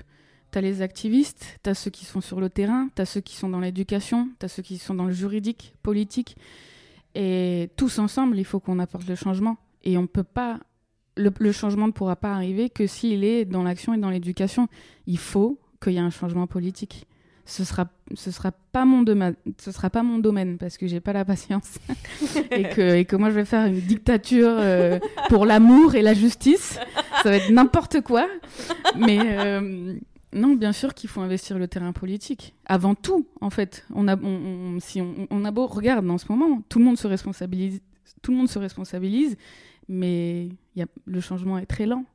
T'as les activistes, t'as ceux qui sont sur le terrain, t'as ceux qui sont dans l'éducation, t'as ceux qui sont dans le juridique, politique. Et tous ensemble, il faut qu'on apporte le changement. Et on peut pas. Le, le changement ne pourra pas arriver que s'il est dans l'action et dans l'éducation. Il faut qu'il y ait un changement politique. Ce sera, ce sera pas mon domaine, ce sera pas mon domaine parce que j'ai pas la patience et que, et que moi je vais faire une dictature euh, pour l'amour et la justice. Ça va être n'importe quoi. Mais euh, non, bien sûr qu'il faut investir le terrain politique. Avant tout, en fait. On a, on, on- si on, on a beau, regarde, en ce moment, tout le monde se responsabilise, tout le monde se responsabilise, mais le changement est très lent.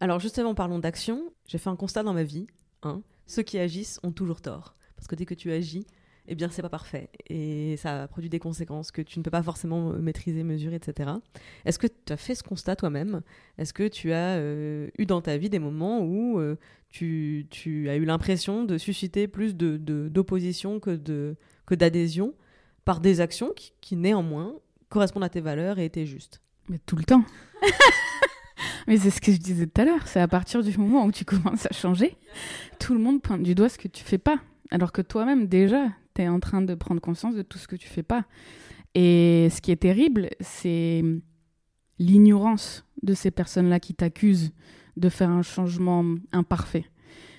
Alors justement, parlons d'action. J'ai fait un constat dans ma vie. hein. Ceux qui agissent ont toujours tort. Parce que dès que tu agis, eh bien, c'est pas parfait. Et ça produit des conséquences que tu ne peux pas forcément maîtriser, mesurer, etc. Est-ce que tu as fait ce constat toi-même? Est-ce que tu as euh, eu dans ta vie des moments où euh, tu, as eu l'impression de susciter plus d'opposition que d'adhésion par des actions qui, qui, néanmoins, correspondent à tes valeurs et étaient justes? Mais tout le temps. Mais c'est ce que je disais tout à l'heure, c'est à partir du moment où tu commences à changer, tout le monde pointe du doigt ce que tu fais pas. Alors que toi-même, déjà, tu es en train de prendre conscience de tout ce que tu fais pas. Et ce qui est terrible, c'est l'ignorance de ces personnes-là qui t'accusent de faire un changement imparfait.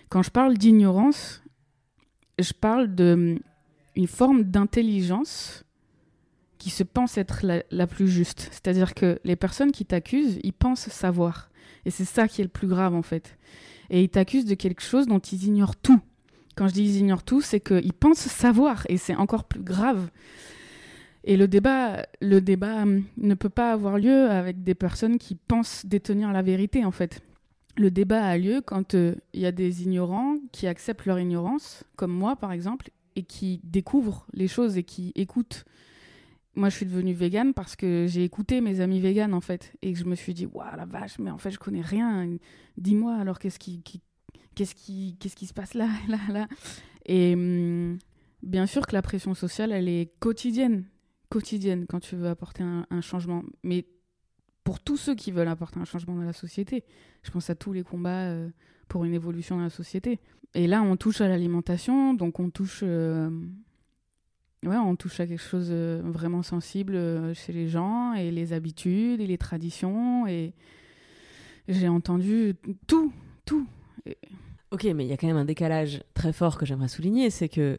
Quand je parle d'ignorance, je parle de une forme d'intelligence qui se pense être la, plus juste. C'est-à-dire que les personnes qui t'accusent, ils pensent savoir. Et c'est ça qui est le plus grave en fait. Et ils t'accusent de quelque chose dont ils ignorent tout. Quand je dis ils ignorent tout, c'est qu'ils pensent savoir et c'est encore plus grave. Et le débat, le débat hum, ne peut pas avoir lieu avec des personnes qui pensent détenir la vérité en fait. Le débat a lieu quand euh, il y a des ignorants qui acceptent leur ignorance, comme moi par exemple, et qui découvrent les choses et qui écoutent moi, je suis devenue végane parce que j'ai écouté mes amis véganes, en fait, et que je me suis dit, waouh, la vache, mais en fait, je connais rien. Dis-moi, alors, qu'est-ce qui, qu'est-ce qui, qu'est-ce qui se passe là, là, là? Et hum, bien sûr que la pression sociale, elle est quotidienne, quotidienne quand tu veux apporter un, un changement. Mais pour tous ceux qui veulent apporter un changement dans la société, je pense à tous les combats euh, pour une évolution dans la société. Et là, on touche à l'alimentation, donc on touche. euh, Ouais, on touche à quelque chose euh, vraiment sensible euh, chez les gens et les habitudes et les traditions et j'ai entendu tout, tout. Et- Ok, mais il y a quand même un décalage très fort que j'aimerais souligner, c'est que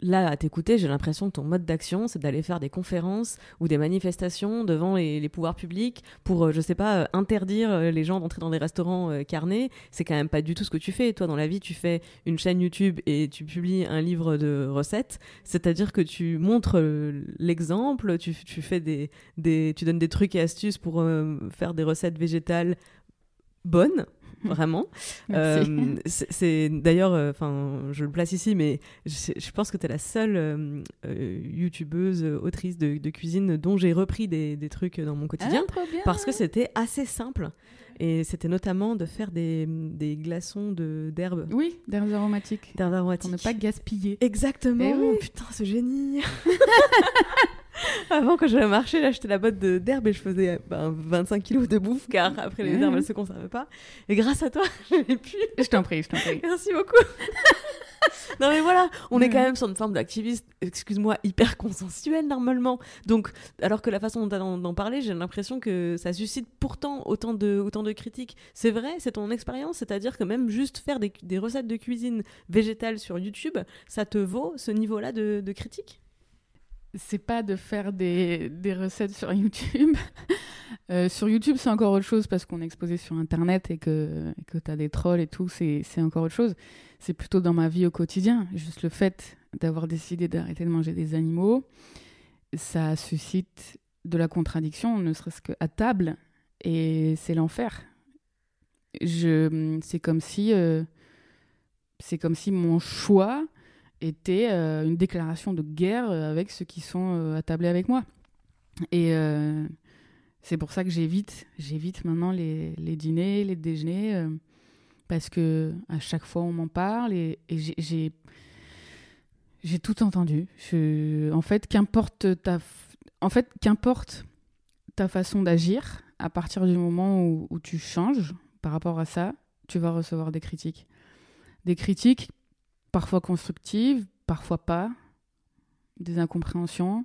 là, à t'écouter, j'ai l'impression que ton mode d'action, c'est d'aller faire des conférences ou des manifestations devant les, pouvoirs publics pour, euh, je sais pas, euh, interdire euh, les gens d'entrer dans des restaurants carnés. C'est quand même pas du tout ce que tu fais. Toi, dans la vie, tu fais une chaîne YouTube et tu publies un livre de recettes. C'est-à-dire que tu montres l'exemple, tu, fais des, tu donnes des trucs et astuces pour faire des recettes végétales bonnes vraiment. Euh, c'est d'ailleurs, euh, enfin, je le place ici, mais je, je pense que tu es la seule euh, youtubeuse, autrice de, de cuisine dont j'ai repris des, des trucs dans mon quotidien Ah, parce que c'était assez simple. Et c'était notamment de faire des, des glaçons de- d'herbes. Oui, d'herbes aromatiques. D'herbes Pour ne pas gaspiller. Exactement. Eh oui. Putain, ce génie. Avant, quand j'allais marcher, j'achetais la botte d'herbe et je faisais ben, 25 kilos de bouffe car après les herbes elles se conservaient pas. Et grâce à toi, je l'ai pu. Je t'en prie, je t'en prie. Merci beaucoup. non mais voilà, on est Ouais. quand même sur une forme d'activiste, excuse-moi, hyper consensuel normalement. Donc, alors que la façon dont tu d'en d'en parler, j'ai l'impression que ça suscite pourtant autant de, autant de critiques. C'est vrai, c'est ton expérience, c'est-à-dire que même juste faire des, des recettes de cuisine végétale sur YouTube, ça te vaut ce niveau-là de, de critique? C'est pas de faire des, recettes sur YouTube. Euh, sur YouTube, c'est encore autre chose parce qu'on est exposé sur Internet et que, et que tu des trolls et tout, c'est encore autre chose. C'est plutôt dans ma vie au quotidien. Juste le fait d'avoir décidé d'arrêter de manger des animaux, ça suscite de la contradiction, ne serait-ce qu'à table, et c'est l'enfer. C'est comme si, euh, c'est comme si mon choix était euh, une déclaration de guerre euh, avec ceux qui sont euh, attablés avec moi. Et euh, c'est pour ça que j'évite, j'évite maintenant les, les dîners, les déjeuners, parce que à chaque fois on m'en parle et, j'ai- j'ai tout entendu. En fait, qu'importe ta, en fait, qu'importe ta façon d'agir, à partir du moment où tu changes par rapport à ça, tu vas recevoir des critiques. Des critiques parfois constructives, parfois pas, des incompréhensions.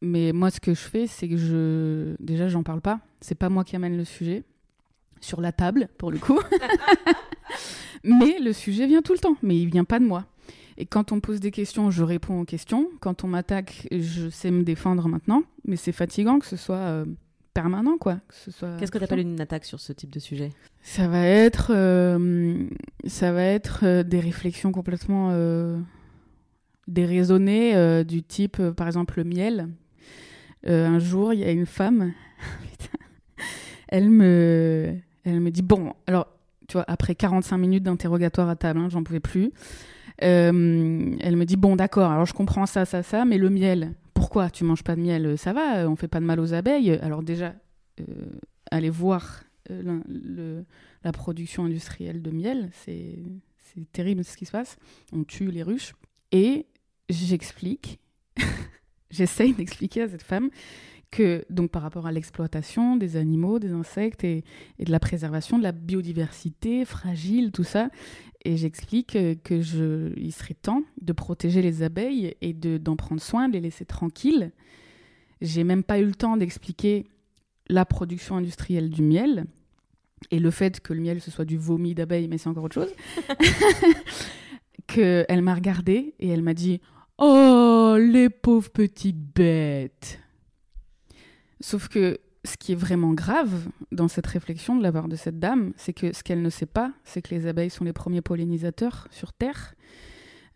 Mais moi, ce que je fais, c'est que je. Déjà, j'en parle pas. C'est pas moi qui amène le sujet sur la table, pour le coup. Mais le sujet vient tout le temps. Mais il vient pas de moi. Et quand on pose des questions, je réponds aux questions. Quand on m'attaque, je sais me défendre maintenant. Mais c'est fatigant que ce soit euh, permanent, quoi. Qu'est-ce que tu appelles une attaque sur ce type de sujet? Ça va être, euh, ça va être euh, des réflexions complètement euh, déraisonnées du type, par exemple, le miel. Un jour, il y a une femme, elle me, elle me dit bon, alors, tu vois, après 45 minutes d'interrogatoire à table, hein, j'en pouvais plus. Elle me dit bon, d'accord, alors je comprends ça, ça, ça, mais le miel, pourquoi tu manges pas de miel Ça va, on fait pas de mal aux abeilles. Alors déjà, euh, allez voir euh, le- la production industrielle de miel, c'est terrible ce qui se passe. On tue les ruches. Et j'explique, j'essaye d'expliquer à cette femme que, donc par rapport à l'exploitation des animaux, des insectes et, et de la préservation de la biodiversité fragile, tout ça, et j'explique euh, que je, il serait temps de protéger les abeilles et de, d'en prendre soin, de les laisser tranquilles. J'ai même pas eu le temps d'expliquer la production industrielle du miel et le fait que le miel ce soit du vomi d'abeille, mais c'est encore autre chose. que elle m'a regardée et elle m'a dit Oh, les pauvres petites bêtes. Sauf que ce qui est vraiment grave dans cette réflexion de la part de cette dame, c'est que ce qu'elle ne sait pas, c'est que les abeilles sont les premiers pollinisateurs sur Terre.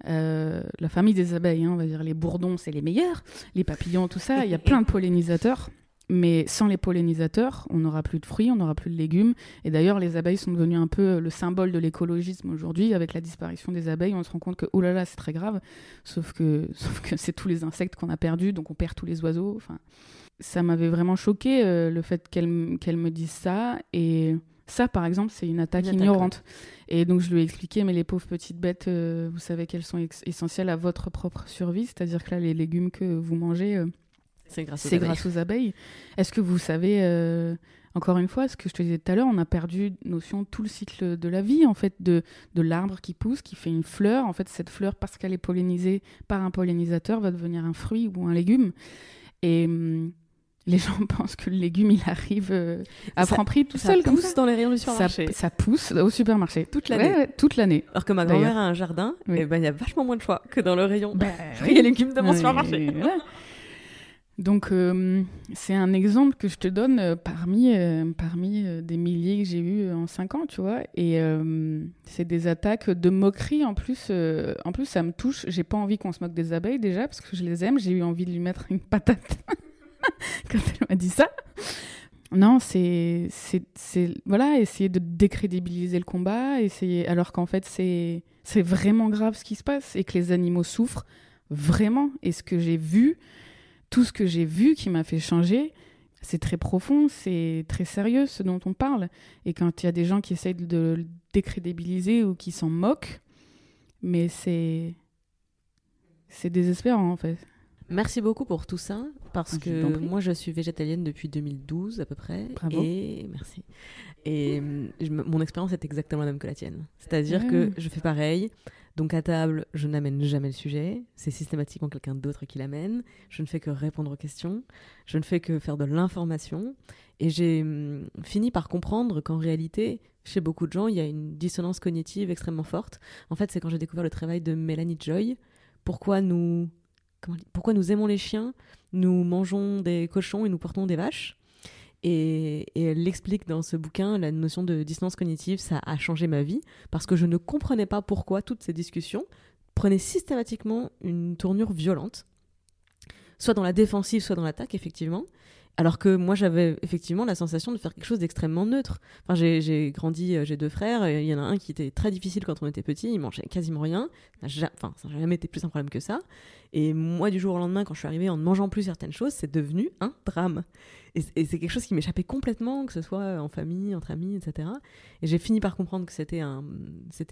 Euh, la famille des abeilles, hein, on va dire les bourdons, c'est les meilleurs, les papillons, tout ça, il y a plein de pollinisateurs. Mais sans les pollinisateurs, on n'aura plus de fruits, on n'aura plus de légumes. Et d'ailleurs, les abeilles sont devenues un peu le symbole de l'écologisme aujourd'hui. Avec la disparition des abeilles, on se rend compte que, oh là là, c'est très grave. Sauf que, sauf que c'est tous les insectes qu'on a perdus, donc on perd tous les oiseaux. Enfin, ça m'avait vraiment choqué euh, le fait qu'elle qu'elle me dise ça. Et ça, par exemple, c'est une attaque Une attaque, ignorante. Et donc, je lui ai expliqué, mais les pauvres petites bêtes, euh, vous savez qu'elles sont essentielles à votre propre survie. C'est-à-dire que là, les légumes que vous mangez. euh, C'est grâce aux c'est abeilles. grâce aux abeilles. Est-ce que vous savez, encore une fois, ce que je te disais tout à l'heure, on a perdu notion tout le cycle de la vie, en fait, de, de l'arbre qui pousse, qui fait une fleur. En fait, cette fleur, parce qu'elle est pollinisée par un pollinisateur, va devenir un fruit ou un légume. Et hum, les gens pensent que le légume, il arrive euh, à Ça- franc prix tout ça seul, comme pousse ça. dans les rayons du supermarché. ça pousse au supermarché. Toute l'année. Ouais, ouais, toute l'année. Alors que ma grand-mère a un jardin, Oui. ben il y a vachement moins de choix que dans le rayon Bah, fruits et légumes de mon supermarché. voilà. Donc, euh, c'est un exemple que je te donne euh, parmi, euh, parmi des milliers que j'ai eu en 5 ans, tu vois. Et c'est des attaques de moquerie. En plus, en plus, ça me touche. J'ai pas envie qu'on se moque des abeilles déjà, parce que je les aime. J'ai eu envie de lui mettre une patate quand elle m'a dit ça. Non, c'est, voilà, essayer de décrédibiliser le combat, essayer, alors qu'en fait, c'est, c'est vraiment grave ce qui se passe et que les animaux souffrent vraiment. Et ce que j'ai vu, tout ce que j'ai vu qui m'a fait changer, c'est très profond, c'est très sérieux ce dont on parle. Et quand il y a des gens qui essayent de le décrédibiliser ou qui s'en moquent, mais c'est, c'est désespérant en fait. Merci beaucoup pour tout ça, parce que moi je suis végétalienne depuis 2012 à peu près. Bravo. Et merci. Et je mon expérience est exactement la même que la tienne. C'est-à-dire que je fais pareil. Donc à table, je n'amène jamais le sujet. C'est systématiquement quelqu'un d'autre qui l'amène. Je ne fais que répondre aux questions. Je ne fais que faire de l'information. Et j'ai hum, fini par comprendre qu'en réalité, chez beaucoup de gens, il y a une dissonance cognitive extrêmement forte. En fait, c'est quand j'ai découvert le travail de Mélanie Joy. Pourquoi nous pourquoi nous aimons les chiens, nous mangeons des cochons et nous portons des vaches. Et, elle l'explique dans ce bouquin, la notion de dissonance cognitive, ça a changé ma vie, parce que je ne comprenais pas pourquoi toutes ces discussions prenaient systématiquement une tournure violente, soit dans la défensive, soit dans l'attaque, effectivement. Alors que moi, j'avais effectivement la sensation de faire quelque chose d'extrêmement neutre. Enfin, j'ai grandi, euh, j'ai deux frères, il y en a un qui était très difficile quand on était petit, il mangeait quasiment rien. Ça Enfin, ça n'a jamais été plus un problème que ça. Et moi, du jour au lendemain, quand je suis arrivée en ne mangeant plus certaines choses, c'est devenu un drame. Et, et c'est quelque chose qui m'échappait complètement, que ce soit en famille, entre amis, etc. Et j'ai fini par comprendre que c'était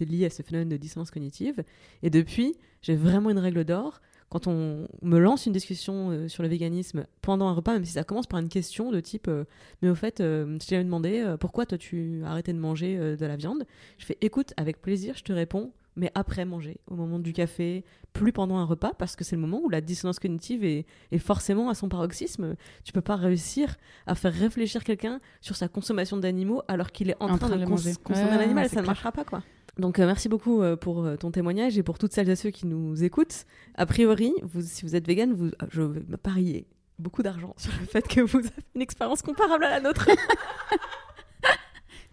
lié à ce phénomène de dissonance cognitive. Et depuis, j'ai vraiment une règle d'or. Quand on me lance une discussion euh, sur le véganisme pendant un repas, même si ça commence par une question de type euh, Mais au fait, euh, je demandé euh, pourquoi toi tu as arrêté de manger de la viande? Je fais Écoute, avec plaisir, je te réponds, mais après manger, au moment du café, plus pendant un repas, parce que c'est le moment où la dissonance cognitive est, est forcément à son paroxysme. Tu peux pas réussir à faire réfléchir quelqu'un sur sa consommation d'animaux alors qu'il est en, train, de, cons- manger. consommer Ouais, un animal, ça ne marchera pas quoi. Donc euh, merci beaucoup euh, pour euh, ton témoignage et pour toutes celles et ceux qui nous écoutent. A priori, vous, si vous êtes vegan, vous, je vais me parier beaucoup d'argent sur le fait que vous avez une expérience comparable à la nôtre.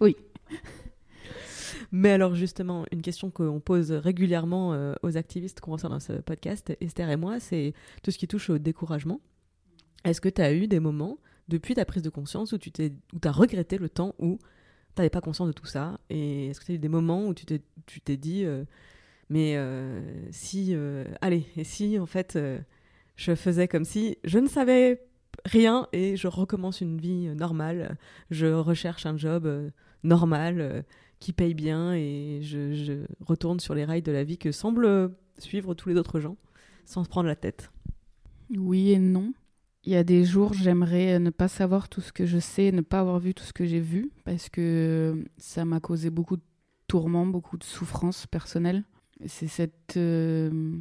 Oui. Mais alors justement, une question qu'on pose régulièrement aux activistes qu'on reçoit dans ce podcast, Esther et moi, c'est tout ce qui touche au découragement. Est-ce que tu as eu des moments depuis ta prise de conscience où tu t'es, où as regretté le temps où tu n'avais pas conscience de tout ça Et est-ce que tu as eu des moments où tu t'es, dit, euh, mais euh, si, euh, allez, et si en fait je faisais comme si je ne savais rien et je recommence une vie normale, je recherche un job normal qui paye bien et je, je retourne sur les rails de la vie que semblent suivre tous les autres gens sans se prendre la tête? Oui et non. Il y a des jours, j'aimerais ne pas savoir tout ce que je sais, ne pas avoir vu tout ce que j'ai vu, parce que ça m'a causé beaucoup de tourments, beaucoup de souffrances personnelles. C'est cette euh,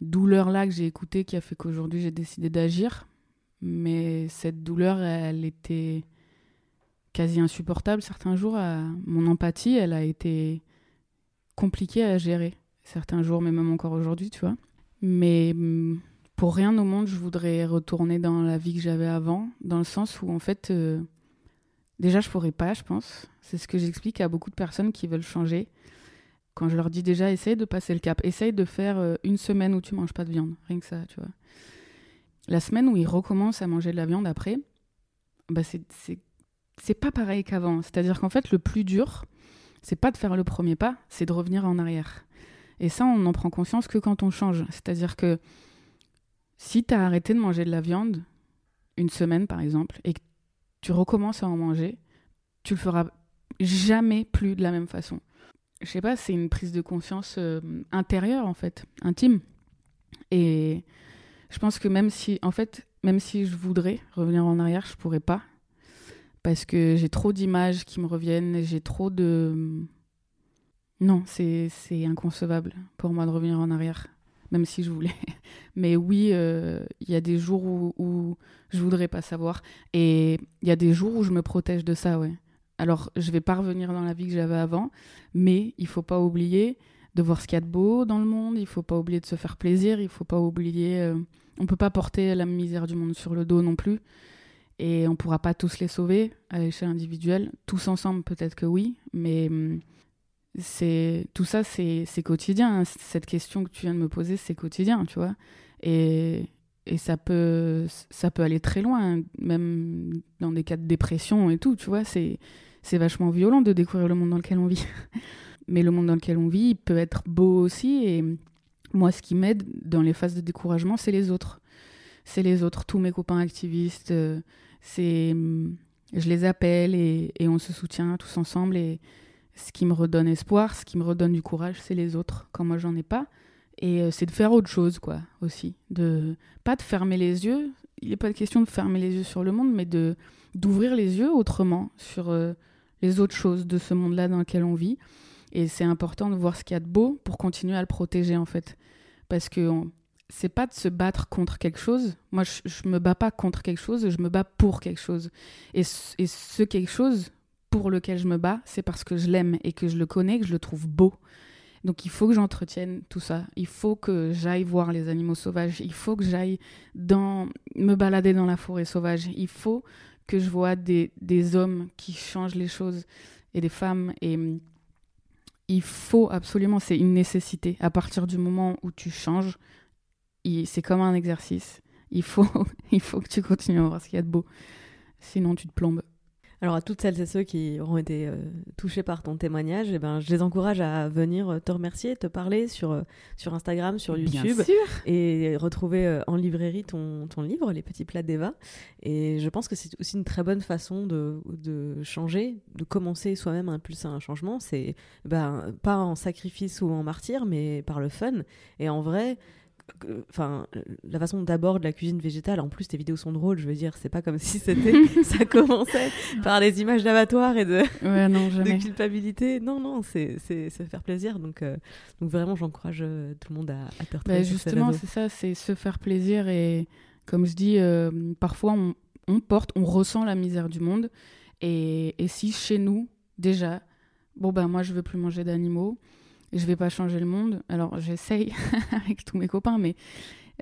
douleur-là que j'ai écoutée qui a fait qu'aujourd'hui j'ai décidé d'agir. Mais cette douleur, elle était quasi insupportable certains jours. à- Mon empathie, elle a été compliquée à gérer certains jours, mais même encore aujourd'hui, tu vois. Mais hum, pour rien au monde, je voudrais retourner dans la vie que j'avais avant, dans le sens où, en fait, euh, déjà, je pourrais pas, je pense. C'est ce que j'explique à beaucoup de personnes qui veulent changer. Quand je leur dis déjà, essaye de passer le cap, essaye de faire euh, une semaine où tu manges pas de viande, rien que ça, tu vois. La semaine où ils recommencent à manger de la viande après, bah c'est pas pareil qu'avant. C'est-à-dire qu'en fait, le plus dur, c'est pas de faire le premier pas, c'est de revenir en arrière. Et ça, on n'en prend conscience que quand on change. C'est-à-dire que si tu as arrêté de manger de la viande, une semaine par exemple, et que tu recommences à en manger, tu le feras jamais plus de la même façon. Je sais pas, c'est une prise de conscience euh, intérieure en fait, intime. Et je pense que même si, en fait, même si je voudrais revenir en arrière, je pourrais pas. Parce que j'ai trop d'images qui me reviennent, j'ai trop de. Non, c'est c'est inconcevable pour moi de revenir en arrière, même si je voulais. Mais oui, euh, il y a des jours où, où je voudrais pas savoir. Et il y a des jours où je me protège de ça, ouais. Alors, je vais pas revenir dans la vie que j'avais avant, mais il faut pas oublier de voir ce qu'il y a de beau dans le monde, il faut pas oublier de se faire plaisir, il faut pas oublier. euh, on peut pas porter la misère du monde sur le dos non plus. Et on pourra pas tous les sauver à l'échelle individuelle. Tous ensemble, peut-être que oui, mais hum, c'est tout ça, c'est quotidien. hein. Cette question que tu viens de me poser, c'est quotidien, tu vois. Et et ça peut, ça peut aller très loin, même dans des cas de dépression et tout, tu vois. C'est, c'est vachement violent de découvrir le monde dans lequel on vit. Mais le monde dans lequel on vit, peut être beau aussi. Et moi, ce qui m'aide dans les phases de découragement, c'est les autres. C'est les autres, tous mes copains activistes. euh, c'est, je les appelle et, et on se soutient tous ensemble. Ce qui me redonne espoir, ce qui me redonne du courage, c'est les autres quand moi j'en ai pas. Et euh, c'est de faire autre chose, quoi, aussi. De pas de fermer les yeux. Il n'est pas de question de fermer les yeux sur le monde, mais de d'ouvrir les yeux autrement sur euh, les autres choses de ce monde-là dans lequel on vit. Et c'est important de voir ce qu'il y a de beau pour continuer à le protéger, en fait. Parce que on- c'est pas de se battre contre quelque chose. Moi, je, je me bats pas contre quelque chose, je me bats pour quelque chose. Et, et ce quelque chose pour lequel je me bats, c'est parce que je l'aime et que je le connais, que je le trouve beau. Donc il faut que j'entretienne tout ça. Il faut que j'aille voir les animaux sauvages. Il faut que j'aille dans me balader dans la forêt sauvage. Il faut que je vois des, des hommes qui changent les choses et des femmes. Et hum, il faut absolument, c'est une nécessité. À partir du moment où tu changes, c'est comme un exercice. Il faut, il faut que tu continues à voir ce qu'il y a de beau. Sinon, tu te plombes. Alors à toutes celles et ceux qui auront été euh, touchés par ton témoignage, eh ben, je les encourage à venir euh, te remercier, te parler sur, euh, sur Instagram, sur Bien YouTube sûr. et retrouver euh, en librairie ton, ton livre, Les Petits Plats d'Eva. Et je pense que c'est aussi une très bonne façon de, de changer, de commencer soi-même à impulser un changement. C'est ben, pas en sacrifice ou en martyr, mais par le fun. Et en vrai, enfin la façon d'abord de la cuisine végétale en plus tes vidéos sont drôles je veux dire c'est pas comme si c'était ça commençait par des images d'abattoirs et de, Ouais, non, de culpabilité. Non non c'est se faire plaisir donc euh, donc vraiment j'encourage euh, tout le monde à, à te retrouver Bah, justement, c'est ça, c'est se faire plaisir et comme je dis, euh, parfois on, on porte, on ressent la misère du monde et, et si chez nous déjà, bon ben moi je veux plus manger d'animaux, je vais pas changer le monde, alors j'essaye avec tous mes copains, mais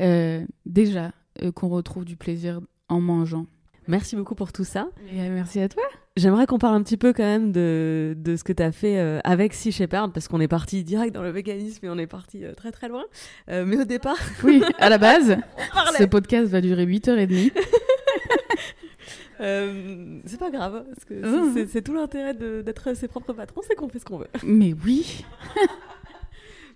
euh, déjà euh, qu'on retrouve du plaisir en mangeant. merci beaucoup pour tout ça Et, euh, merci à toi. J'aimerais qu'on parle un petit peu quand même de, de ce que tu as fait avec Sea Shepherd, parce qu'on est parti direct dans le véganisme et on est parti très très loin. Mais au départ, Oui, à la base, ce podcast va durer 8h30. Euh, c'est pas grave, parce que Mmh. c'est- c'est tout l'intérêt d'être ses propres patrons, c'est qu'on fait ce qu'on veut. Mais oui,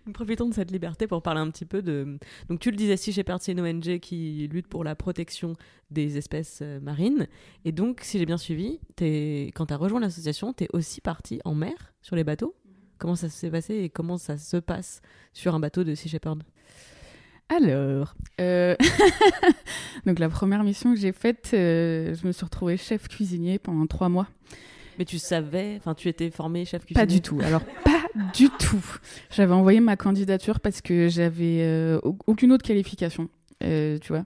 Nous profitons de cette liberté pour parler un petit peu de. Donc, tu le disais, Sea Shepherd, c'est une ONG qui lutte pour la protection des espèces euh, marines. Et donc, si j'ai bien suivi, es... quand tu as rejoint l'association, tu es aussi parti en mer sur les bateaux? Comment ça s'est passé et comment ça se passe sur un bateau de Sea Shepherd? Alors, euh, donc la première mission que j'ai faite, euh, je me suis retrouvée chef cuisinier pendant trois mois. Mais tu savais, enfin, tu étais formé chef cuisinier Pas du tout. Alors pas du tout. J'avais envoyé ma candidature parce que j'avais euh, au- aucune autre qualification, tu vois,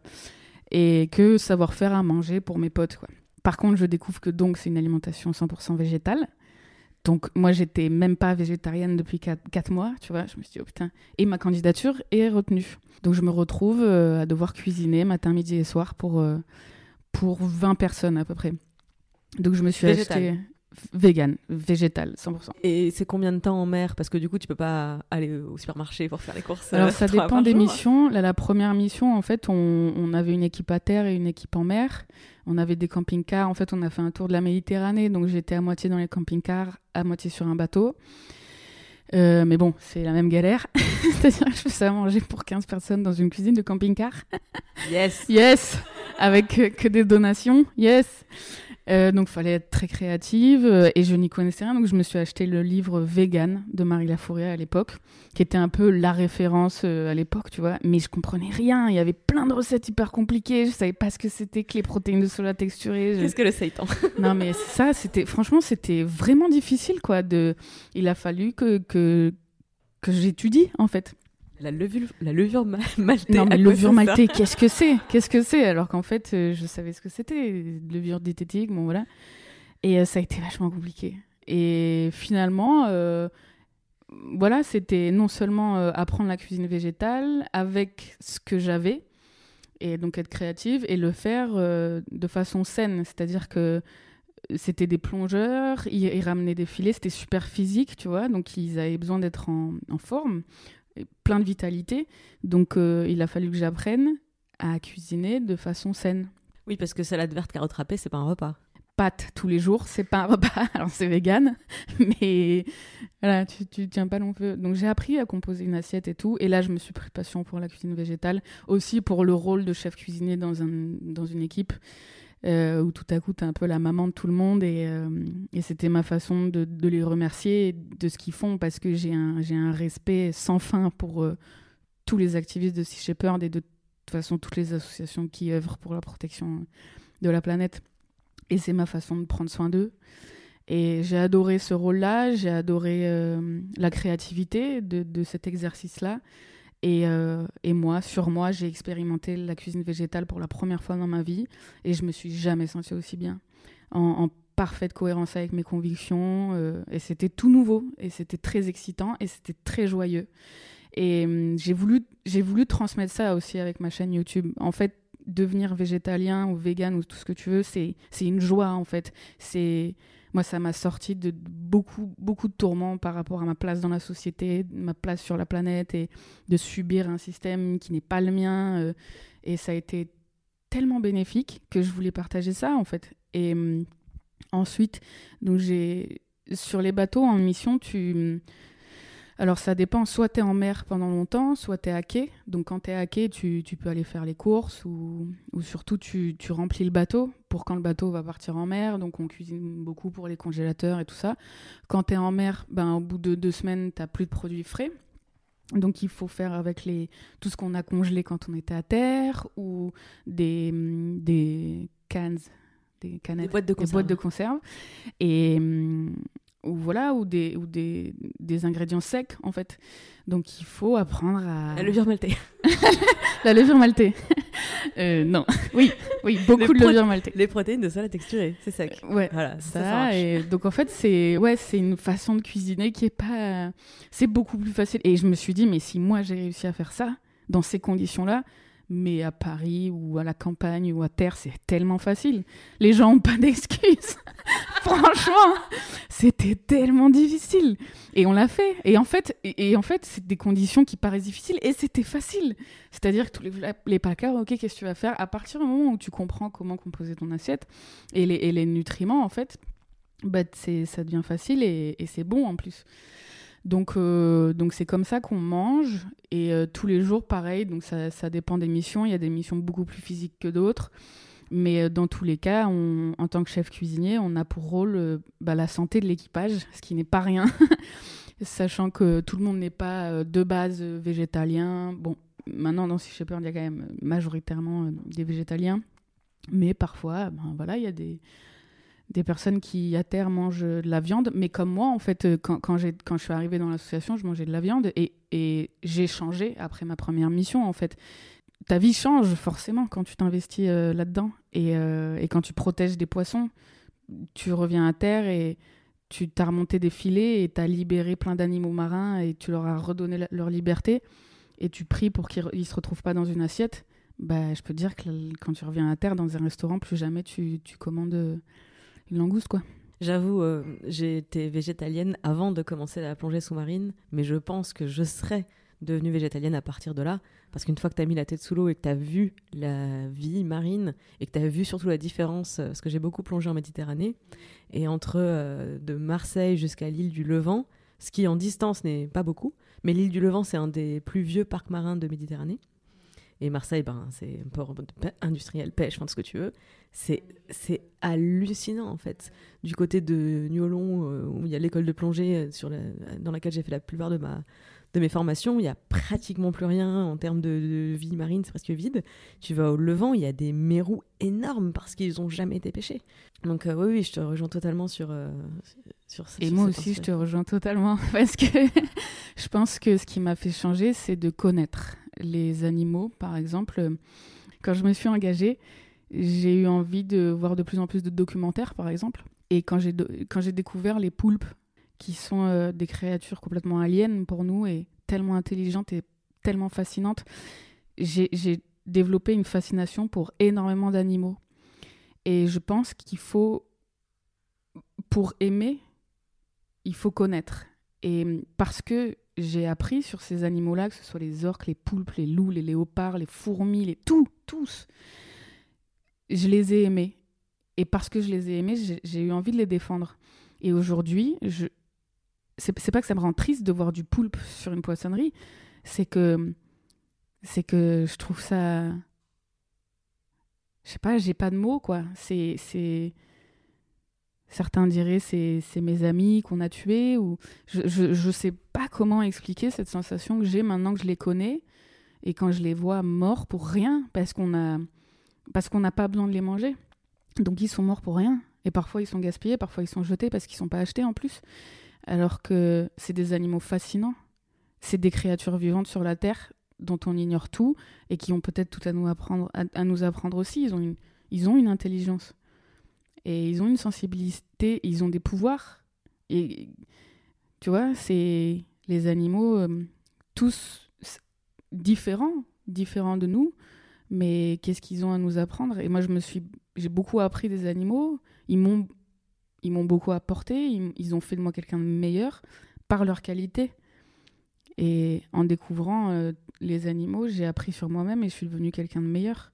et que savoir faire à manger pour mes potes, quoi. Par contre, je découvre que donc c'est une alimentation 100% végétale. Donc moi, j'étais même pas végétarienne depuis 4, mois, tu vois. Je me suis dit, oh putain. Et ma candidature est retenue. Donc je me retrouve euh, à devoir cuisiner matin, midi et soir pour, euh, pour 20 personnes à peu près. Donc je me suis Végétal. acheté vegan, végétal, 100%. Et c'est combien de temps en mer? Parce que du coup, tu peux pas aller au supermarché pour faire les courses. Alors euh, ça dépend des jour. missions. Là, la première mission, en fait, on, on avait une équipe à terre et une équipe en mer. On avait des camping-cars. En fait, on a fait un tour de la Méditerranée. Donc j'étais à moitié dans les camping-cars, à moitié sur un bateau. Euh, mais bon, c'est la même galère. C'est-à-dire que je faisais à manger pour 15 personnes dans une cuisine de camping-car. Yes Yes Avec euh, que des donations. Yes Euh, donc, fallait être très créative euh, et je n'y connaissais rien. Donc, je me suis acheté le livre Vegan de Marie Lafourrier à l'époque, qui était un peu la référence euh, à l'époque, tu vois. Mais je comprenais rien. Il y avait plein de recettes hyper compliquées. Je savais pas ce que c'était que les protéines de soja texturées. Je- Qu'est-ce que le seitan? Non mais ça c'était franchement c'était vraiment difficile quoi de il a fallu que que que j'étudie en fait La levure, la levure ma- maltée. non mais levure maltée qu'est-ce que c'est? Qu'est-ce que c'est? Alors qu'en fait euh, je savais ce que c'était levure diététique bon voilà. Et euh, ça a été vachement compliqué. Et finalement euh, voilà c'était non seulement apprendre la cuisine végétale avec ce que j'avais et donc être créative et le faire de façon saine. C'est-à-dire que c'était des plongeurs, ils, ils ramenaient des filets, c'était super physique, tu vois, donc ils avaient besoin d'être en, en forme, plein de vitalité. Donc euh, il a fallu que j'apprenne à cuisiner de façon saine. Oui, parce que salade verte, carotte râpée, c'est pas un repas. Pâtes tous les jours, c'est pas un repas. Alors c'est vegan, mais voilà, tu, tu tiens pas long feu. Donc j'ai appris à composer une assiette et tout. Et là, je me suis pris passion pour la cuisine végétale, aussi pour le rôle de chef cuisinier dans, un, dans une équipe. Euh, où tout à coup, tu es un peu la maman de tout le monde. Et, euh, c'était ma façon de, les remercier de ce qu'ils font parce que j'ai un, respect sans fin pour euh, tous les activistes de Sea Shepherd et de toute façon toutes les associations qui œuvrent pour la protection de la planète. Et c'est ma façon de prendre soin d'eux. Et j'ai adoré ce rôle-là, j'ai adoré euh, la créativité de cet exercice-là. Et, euh, et, moi, sur moi, j'ai expérimenté la cuisine végétale pour la première fois dans ma vie et je me suis jamais sentie aussi bien. En, parfaite cohérence avec mes convictions. Euh, et c'était tout nouveau et c'était très excitant et c'était très joyeux. Et euh, j'ai voulu, voulu transmettre ça aussi avec ma chaîne YouTube. En fait, devenir végétalien ou vegan ou tout ce que tu veux, c'est une joie en fait. C'est moi, ça m'a sorti de beaucoup, beaucoup de tourments par rapport à ma place dans la société, ma place sur la planète et de subir un système qui n'est pas le mien. Euh, et ça a été tellement bénéfique que je voulais partager ça en fait. Et euh, ensuite, donc j'ai sur les bateaux en mission, tu alors ça dépend, soit tu es en mer pendant longtemps, soit tu es à quai. Donc quand tu es à quai, tu, tu, peux aller faire les courses ou, ou surtout tu, tu, remplis le bateau pour quand le bateau va partir en mer. Donc on cuisine beaucoup pour les congélateurs et tout ça. Quand tu es en mer, ben, au bout de deux semaines, tu plus de produits frais. Donc il faut faire avec les, tout ce qu'on a congelé quand on était à terre ou des, des cannes des canettes, des boîtes de conserve. Boîtes de conserve. Et, ou voilà ou des ou des, des, ingrédients secs en fait. Donc il faut apprendre à la levure maltée. La levure maltée. Euh, non. Oui oui beaucoup de levure maltée. les protéines de ça la texturée c'est sec. Ouais voilà ça, ça et donc en fait c'est ouais c'est une façon de cuisiner qui est pas c'est beaucoup plus facile. Et je me suis dit mais si moi j'ai réussi à faire ça dans ces conditions là mais à Paris ou à la campagne ou à terre, c'est tellement facile. Les gens n'ont pas d'excuses. Franchement, c'était tellement difficile. Et on l'a fait. Et en fait, et, en fait, c'est des conditions qui paraissent difficiles et c'était facile. C'est-à-dire que tous les, les packers, ok, qu'est-ce que tu vas faire? À partir du moment où tu comprends comment composer ton assiette et les, et les nutriments, en fait, bah, ça devient facile et c'est bon en plus. Donc, euh, donc c'est comme ça qu'on mange. Et euh, tous les jours, pareil. Donc, ça, ça, dépend des missions. Il y a des missions beaucoup plus physiques que d'autres. Mais euh, dans tous les cas, en tant que chef cuisinier, on a pour rôle bah, la santé de l'équipage, ce qui n'est pas rien. Sachant que tout le monde n'est pas de base végétalien. Bon, maintenant, dans Sea Shepherd, il y a quand même majoritairement des végétaliens. Mais parfois, ben, voilà, il y a des des personnes qui à terre mangent de la viande, mais comme moi, en fait, euh, quand, quand, quand je suis arrivée dans l'association, je mangeais de la viande et, et j'ai changé après ma première mission, en fait. Ta vie change forcément quand tu t'investis euh, là-dedans et, euh, et, quand tu protèges des poissons, tu reviens à terre et tu t'as remonté des filets et tu as libéré plein d'animaux marins et tu leur as redonné leur liberté et tu pries pour qu'ils ne se retrouvent pas dans une assiette. Bah, je peux te dire que quand tu reviens à terre dans un restaurant, plus jamais tu, tu commandes une langouste, quoi. J'avoue, euh, été végétalienne avant de commencer la plongée sous-marine, mais je pense que je serais devenue végétalienne à partir de là, parce qu'une fois que tu as mis la tête sous l'eau et que tu as vu la vie marine, et que tu as vu surtout la différence, euh, parce que j'ai beaucoup plongé en Méditerranée, et entre euh, de Marseille jusqu'à l'île du Levant, ce qui en distance n'est pas beaucoup, mais l'île du Levant c'est un des plus vieux parcs marins de Méditerranée, et Marseille, ben, c'est un port industriel, pêche, enfin, ce que tu veux. C'est, hallucinant, en fait. Du côté de Niolon, euh, où il y a l'école de plongée euh, dans laquelle j'ai fait la plupart de, ma, de mes formations, il n'y a pratiquement plus rien en termes de, vie marine, c'est presque vide. Tu vas au Levant, il y a des mérous énormes parce qu'ils n'ont jamais été pêchés. Donc, euh, oui, oui, je te rejoins totalement sur, sur, Et sur moi aussi, je te rejoins totalement parce que je pense que ce qui m'a fait changer, c'est de connaître les animaux, par exemple. Quand je me suis engagée, j'ai eu envie de voir de plus en plus de documentaires, par exemple. Et quand j'ai découvert les poulpes, qui sont euh, des créatures complètement aliens pour nous et tellement intelligentes et tellement fascinantes, j'ai, développé une fascination pour énormément d'animaux. Et je pense qu'il faut, pour aimer, il faut connaître. Et parce que j'ai appris sur ces animaux-là, que ce soit les orques, les poulpes, les loups, les léopards, les fourmis, les tout, tous. Je les ai aimés. Et parce que je les ai aimés, j'ai eu envie de les défendre. Et aujourd'hui, je... c'est pas que ça me rend triste de voir du poulpe sur une poissonnerie, c'est que c'est que je trouve ça je sais pas j'ai pas de mots quoi. C'est c'est certains diraient c'est c'est mes amis qu'on a tués ou je, je je sais pas comment expliquer cette sensation que j'ai maintenant que je les connais et quand je les vois morts pour rien parce qu'on a parce qu'on n'a pas besoin de les manger. Donc ils sont morts pour rien et parfois ils sont gaspillés parfois ils sont jetés parce qu'ils sont pas achetés en plus alors que c'est des animaux fascinants c'est des créatures vivantes sur la terre dont on ignore tout et qui ont peut-être tout à nous apprendre, à, nous apprendre aussi. Ils ont, une, ils ont une intelligence et ils ont une sensibilité, ils ont des pouvoirs. Et tu vois, c'est les animaux, euh, tous différents, différents de nous, mais qu'est-ce qu'ils ont à nous apprendre? Et moi, je me suis, j'ai beaucoup appris des animaux. Ils m'ont, ils m'ont beaucoup apporté. Ils, ont fait de moi quelqu'un de meilleur par leur qualité. Et en découvrant euh, les animaux, j'ai appris sur moi-même et je suis devenue quelqu'un de meilleur.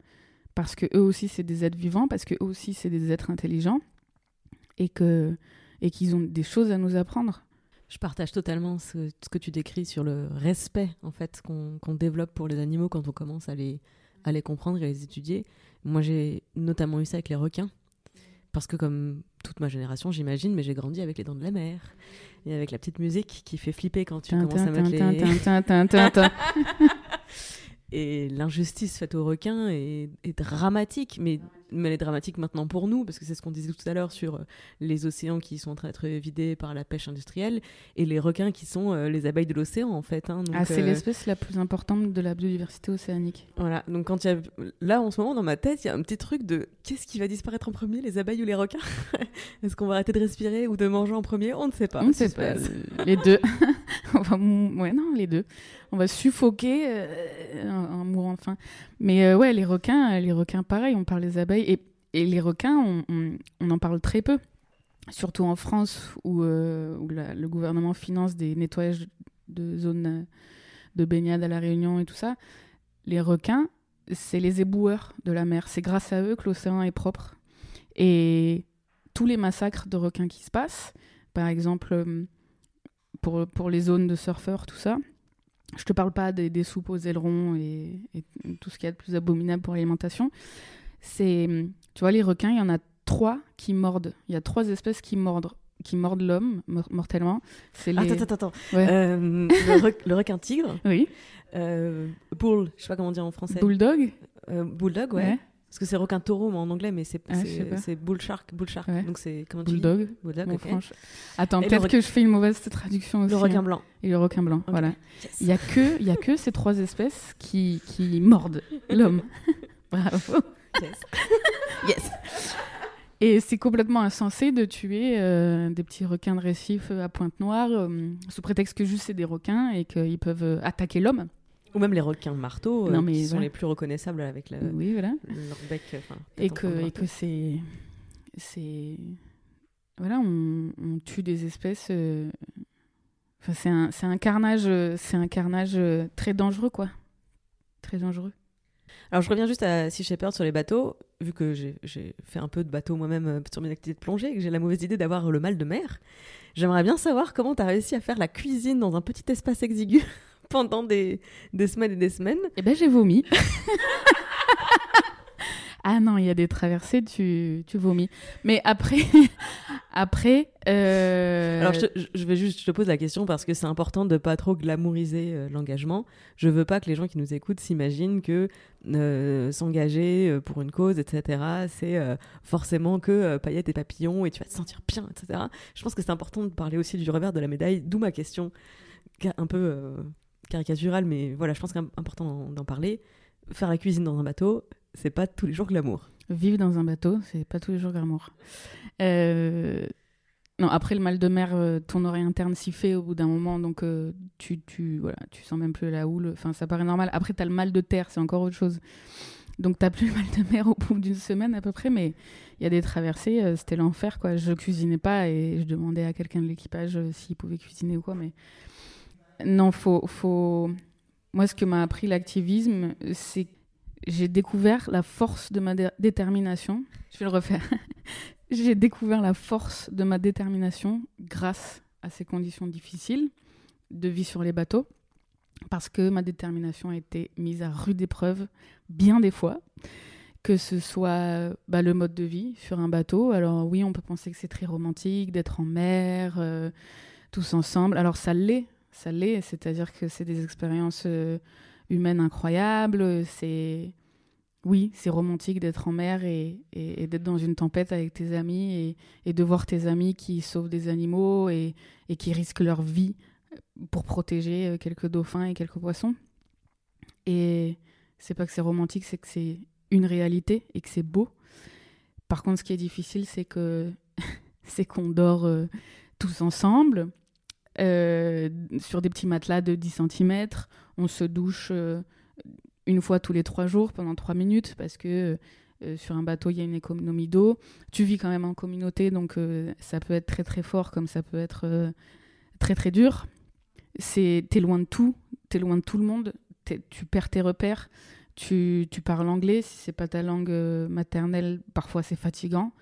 Parce que eux aussi, c'est des êtres vivants, parce que eux aussi, c'est des êtres intelligents et que et qu'ils ont des choses à nous apprendre. Je partage totalement ce, que tu décris sur le respect en fait qu'on développe pour les animaux quand on commence à les, à les comprendre et à les étudier. Moi, j'ai notamment eu ça avec les requins. Parce que comme toute ma génération, j'imagine, mais j'ai grandi avec les dents de la mer. Et avec la petite musique qui fait flipper quand tu commences à mettre les... et l'injustice faite aux requins est, dramatique, mais, mais elle est dramatique maintenant pour nous, parce que c'est ce qu'on disait tout à l'heure sur euh, les océans qui sont en train d'être vidés par la pêche industrielle, et les requins qui sont euh, les abeilles de l'océan, en fait. Hein. ah, c'est euh, l'espèce la plus importante de la biodiversité océanique. Voilà, donc quand il y a... Là, en ce moment, dans ma tête, il y a un petit truc de qu'est-ce qui va disparaître en premier, les abeilles ou les requins? Est-ce qu'on va arrêter de respirer ou de manger en premier? On ne sait pas. On ne sait pas. les deux. enfin, ouais, non, les deux. On va suffoquer en, mourant de faim. Mais euh, ouais, les requins, les requins, pareil, on parle des abeilles. Et, les requins, on, en parle très peu. Surtout en France, où, euh, le gouvernement finance des nettoyages de zones de baignade à La Réunion et tout ça. Les requins, c'est les éboueurs de la mer. C'est grâce à eux que l'océan est propre. Et tous les massacres de requins qui se passent, par exemple, euh, pour, pour les zones de surfeurs, tout ça, je te parle pas des, soupes aux ailerons et, tout ce qu'il y a de plus abominable pour l'alimentation. C'est, tu vois, les requins, il y en a trois qui mordent. Il y a trois espèces qui mordent qui mordent l'homme mortellement. C'est les... Attends, attends, attends. Euh, le, requin tigre. Oui. Euh, bull, je sais pas comment dire en français. Bulldog. Euh, bulldog, ouais. Parce que c'est requin taureau en anglais, mais c'est bull shark. Bull shark. Donc c'est comment tu Bulldog. Dis Bulldog. Bon, Attends, peut-être que je fais une mauvaise traduction aussi. Le requin hein. blanc. Et le requin blanc, voilà. Il y a que, y a que ces trois espèces qui, qui mordent l'homme. Bravo. Yes. yes. Et c'est complètement insensé de tuer euh, des petits requins de récif à Pointe-Noire euh, sous prétexte que juste c'est des requins et qu'ils peuvent attaquer l'homme. Ou même les requins marteaux, euh, qui sont les plus reconnaissables avec le, oui, voilà. leur bec. Et que, et que c'est. c'est voilà, on, tue des espèces. Euh, enfin, c'est un, c'est un carnage, c'est un carnage euh, très dangereux, quoi. Très dangereux. Alors, je reviens juste à Sea Shepherd sur les bateaux. Vu que j'ai, j'ai fait un peu de bateau moi-même sur mes activités de plongée et que j'ai la mauvaise idée d'avoir le mal de mer, j'aimerais bien savoir comment tu as réussi à faire la cuisine dans un petit espace exigu pendant des, des, semaines et des semaines. Eh ben, j'ai vomi. ah non, il y a des traversées, tu, tu vomis. Mais après, après. Euh... Alors, je, je, vais juste, je te pose la question parce que c'est important de pas trop glamouriser euh, l'engagement. Je veux pas que les gens qui nous écoutent s'imaginent que euh, s'engager pour une cause, etc., c'est forcément que paillettes et papillons et tu vas te sentir bien, etc. Je pense que c'est important de parler aussi du revers de la médaille, d'où ma question un peu caricatural, mais voilà, je pense qu'il est important d'en parler. Faire la cuisine dans un bateau, c'est pas tous les jours glamour. Vivre dans un bateau, c'est pas tous les jours glamour. Euh, non, après le mal de mer, euh, ton oreille interne s'y fait au bout d'un moment, donc euh, tu, tu, voilà, tu sens même plus la houle. Enfin, ça paraît normal. Après, tu as le mal de terre, c'est encore autre chose. Donc, t'as plus le mal de mer au bout d'une semaine à peu près, mais il y a des traversées, c'était l'enfer, quoi. Je cuisinais pas et je demandais à quelqu'un de l'équipage s'il pouvait cuisiner ou quoi, mais non, faut, faut. Moi, ce que m'a appris l'activisme, c'est j'ai découvert la force de ma détermination. Je vais le refaire. j'ai découvert la force de ma détermination grâce à ces conditions difficiles de vie sur les bateaux, parce que ma détermination a été mise à rude épreuve bien des fois, que ce soit bah, le mode de vie sur un bateau. Alors oui, on peut penser que c'est très romantique d'être en mer, euh, tous ensemble. Alors ça l'est, ça l'est, c'est-à-dire que c'est des expériences euh, humaines incroyables, c'est oui, c'est romantique d'être en mer et, d'être dans une tempête avec tes amis et, de voir tes amis qui sauvent des animaux et, qui risquent leur vie pour protéger euh, quelques dauphins et quelques poissons. Et c'est pas que c'est romantique, c'est que c'est une réalité et que c'est beau. Par contre, ce qui est difficile, c'est que c'est qu'on dort euh, tous ensemble euh, sur des petits matelas de 10 cm. On se douche une fois tous les trois jours pendant trois minutes parce que euh, sur un bateau il y a une économie d'eau. Tu vis quand même en communauté donc euh, ça peut être très très fort comme ça peut être euh, très très dur. T'es loin de tout, t'es loin de tout le monde, tu perds tes repères. Tu, tu parles anglais, si c'est pas ta langue maternelle, parfois c'est fatigant.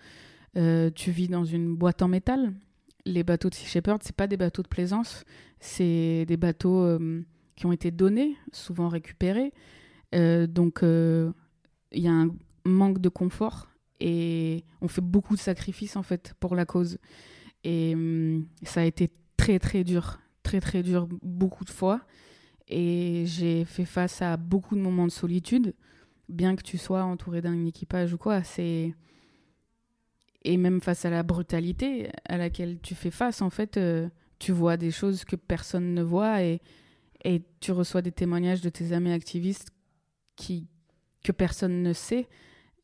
tu vis dans une boîte en métal. Les bateaux de Sea Shepherd, c'est pas des bateaux de plaisance, c'est des bateaux qui ont été donnés, souvent récupérés. Euh, donc, il euh, y a un manque de confort et on fait beaucoup de sacrifices en fait pour la cause. Et hum, ça a été très très dur, très très dur beaucoup de fois. Et j'ai fait face à beaucoup de moments de solitude, bien que tu sois entouré d'un équipage ou quoi. C'est et même face à la brutalité à laquelle tu fais face, en fait, euh, tu vois des choses que personne ne voit et, tu reçois des témoignages de tes amis activistes qui, que personne ne sait.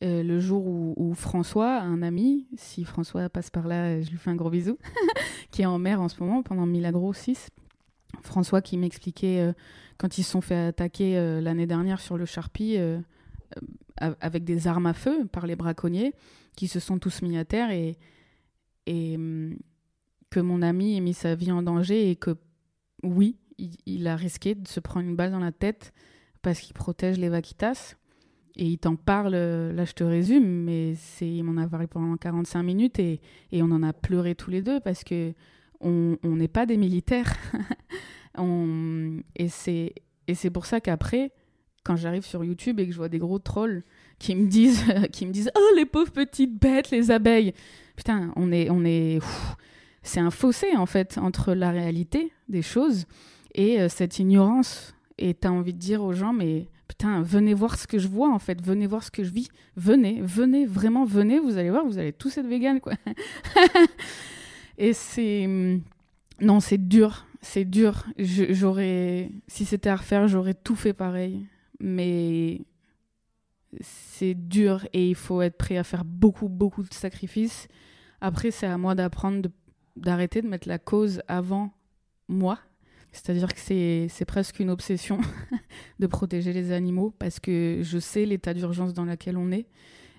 Euh, le jour où, François, un ami, si François passe par là, je lui fais un gros bisou, qui est en mer en ce moment pendant Milagro 6. François qui m'expliquait euh, quand ils se sont fait attaquer l'année dernière sur le Charpie avec des armes à feu par les braconniers qui se sont tous mis à terre et, hum, que mon ami ait mis sa vie en danger et que oui, il a risqué de se prendre une balle dans la tête parce qu'il protège les vaquitas. Et il t'en parle, euh, là je te résume, mais c'est, il m'en a parlé pendant 45 minutes et, on en a pleuré tous les deux parce que on n'est pas des militaires. on, et c'est pour ça qu'après, quand j'arrive sur YouTube et que je vois des gros trolls qui me disent, qui me disent Oh les pauvres petites bêtes, les abeilles Putain, on est. On est c'est un fossé en fait entre la réalité des choses et euh, cette ignorance et tu as envie de dire aux gens, mais putain, venez voir ce que je vois en fait, venez voir ce que je vis, venez, venez, vraiment venez, vous allez voir, vous allez tous être vegan quoi. et c'est. Hum, non, c'est dur, c'est dur. J'aurais. Si c'était à refaire, j'aurais tout fait pareil. Mais c'est dur et il faut être prêt à faire beaucoup, beaucoup de sacrifices. Après, c'est à moi d'apprendre d'arrêter de mettre la cause avant moi c'est-à-dire que c'est presque une obsession de protéger les animaux parce que je sais l'état d'urgence dans lequel on est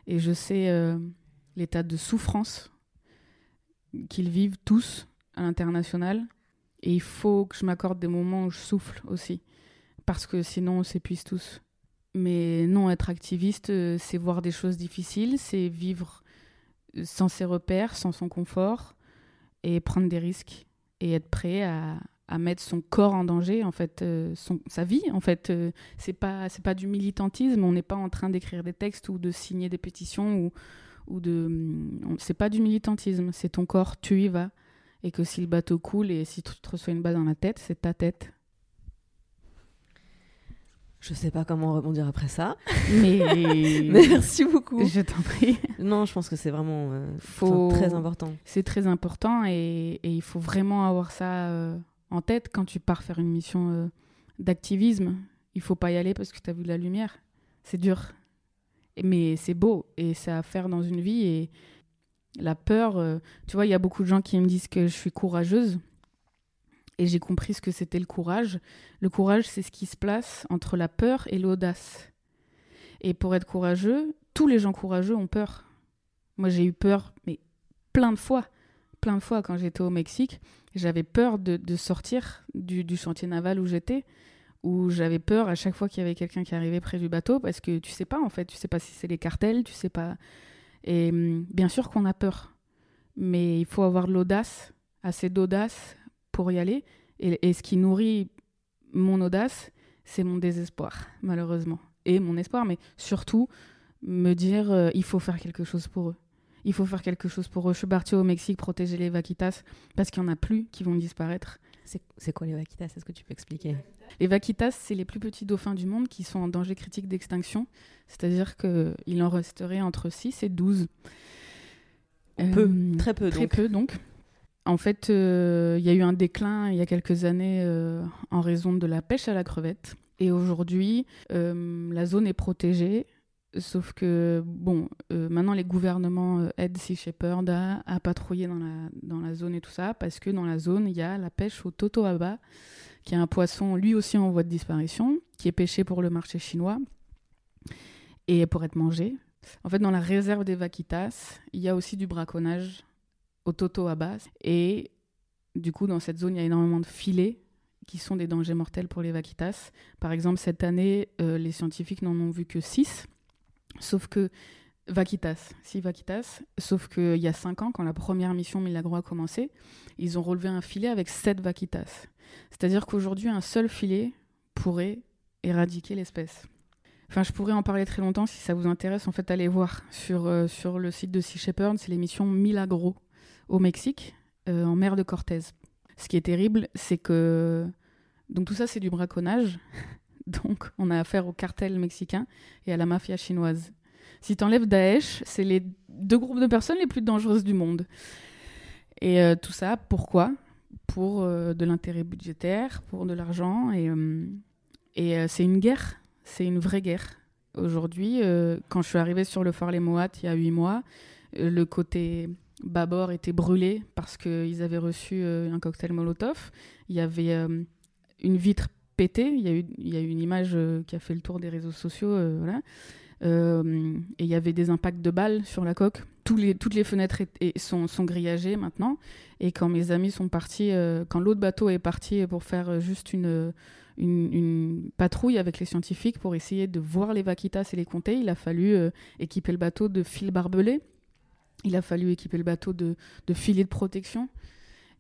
et je sais euh, l'état de souffrance qu'ils vivent tous à l'international. Et il faut que je m'accorde des moments où je souffle aussi parce que sinon on s'épuise tous. Mais non, être activiste, euh, c'est voir des choses difficiles, c'est vivre sans ses repères, sans son confort et prendre des risques et être prêt à, à mettre son corps en danger, en fait, euh, son, sa vie, en fait. Euh, c'est pas pas du militantisme. On n'est pas en train d'écrire des textes ou de signer des pétitions ou ou de. C'est pas du militantisme. C'est ton corps, tu y vas. Et que si le bateau coule et si tu te reçois une balle dans la tête, c'est ta tête. Je sais pas comment rebondir après ça. Mais merci beaucoup. Je t'en prie. Non, je pense que c'est vraiment euh, très important. C'est très important et, et, il faut vraiment avoir ça en tête quand tu pars faire une mission euh, d'activisme. Il faut pas y aller parce que tu as vu la lumière. C'est dur. Mais c'est beau et c'est à faire dans une vie. Et la peur, euh, tu vois, il y a beaucoup de gens qui me disent que je suis courageuse. Et j'ai compris ce que c'était le courage. Le courage, c'est ce qui se place entre la peur et l'audace. Et pour être courageux, tous les gens courageux ont peur. Moi, j'ai eu peur, mais plein de fois. Plein de fois quand j'étais au Mexique j'avais peur de, sortir du, du chantier naval où j'étais où j'avais peur à chaque fois qu'il y avait quelqu'un qui arrivait près du bateau parce que tu sais pas en fait, tu sais pas si c'est les cartels, tu sais pas. Et hum, bien sûr qu'on a peur, mais il faut avoir de l'audace, assez d'audace pour y aller. Et, et ce qui nourrit mon audace, c'est mon désespoir, malheureusement. Et mon espoir, mais surtout me dire euh, il faut faire quelque chose pour eux. Il faut faire quelque chose pour eux. Je suis partie au Mexique protéger les vaquitas parce qu'il n'y en a plus qui vont disparaître. C'est quoi les vaquitas? Est-ce que tu peux expliquer? Les vaquitas, c'est les plus petits dauphins du monde qui sont en danger critique d'extinction. C'est-à-dire qu'il en resterait entre 6 et 12. Peu, euh, très peu Très peu donc. En fait, euh, il y a eu un déclin il y a quelques années euh, en raison de la pêche à la crevette. Et aujourd'hui, euh, la zone est protégée. Sauf que, bon, maintenant les gouvernements aident Sea Shepherd à, à patrouiller dans la, dans la zone et tout ça, parce que dans la zone, il y a la pêche au totoaba, qui est un poisson lui aussi en voie de disparition, qui est pêché pour le marché chinois et pour être mangé. En fait, dans la réserve des vaquitas, il y a aussi du braconnage au totoaba. Et du coup, dans cette zone, il y a énormément de filets qui sont des dangers mortels pour les vaquitas. Par exemple, cette année, euh, les scientifiques n'en ont vu que 6. Sauf que Vaquitas, Vaquitas, sauf qu'il y a 5 ans, quand la première mission Milagro a commencé, ils ont relevé un filet avec 7 Vaquitas. C'est-à-dire qu'aujourd'hui, un seul filet pourrait éradiquer l'espèce. Enfin, je pourrais en parler très longtemps si ça vous intéresse. En fait, allez voir sur, euh, sur le site de Sea Shepherd, c'est l'émission Milagro au Mexique, euh, en mer de Cortez. Ce qui est terrible, c'est que. Donc, tout ça, c'est du braconnage. Donc, on a affaire au cartel mexicain et à la mafia chinoise. Si tu enlèves Daesh, c'est les deux groupes de personnes les plus dangereuses du monde. Et euh, tout ça, pourquoi? Pour euh, de l'intérêt budgétaire, pour de l'argent. Et, c'est une guerre, c'est une vraie guerre. Aujourd'hui, quand je suis arrivée sur le phare Les Moat il y a huit mois, le côté bâbord était brûlé parce qu'ils avaient reçu euh, un cocktail Molotov. Il y avait euh, une vitre pété. Il y a eu, il y a eu une image euh, qui a fait le tour des réseaux sociaux. et il y avait des impacts de balles sur la coque. Toutes les fenêtres sont, grillagées maintenant. Et quand mes amis sont partis, quand l'autre bateau est parti pour faire juste une, patrouille avec les scientifiques pour essayer de voir les vaquitas et les compter, il a fallu équiper le bateau de fils barbelés. Il a fallu équiper le bateau de, filets de protection.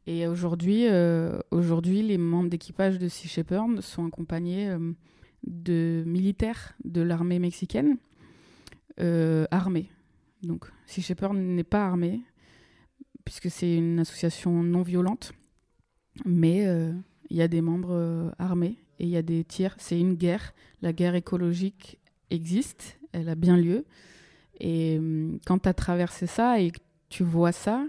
Et aujourd'hui, euh, aujourd'hui, les membres d'équipage de Sea Shepherd sont accompagnés euh, de militaires de l'armée mexicaine euh, armés. Donc, Sea Shepherd n'est pas armé, puisque c'est une association non violente, mais il y a des membres armés et il y a des tirs. C'est une guerre. La guerre écologique existe, elle a bien lieu. Et euh, quand tu as traversé ça et que tu vois ça,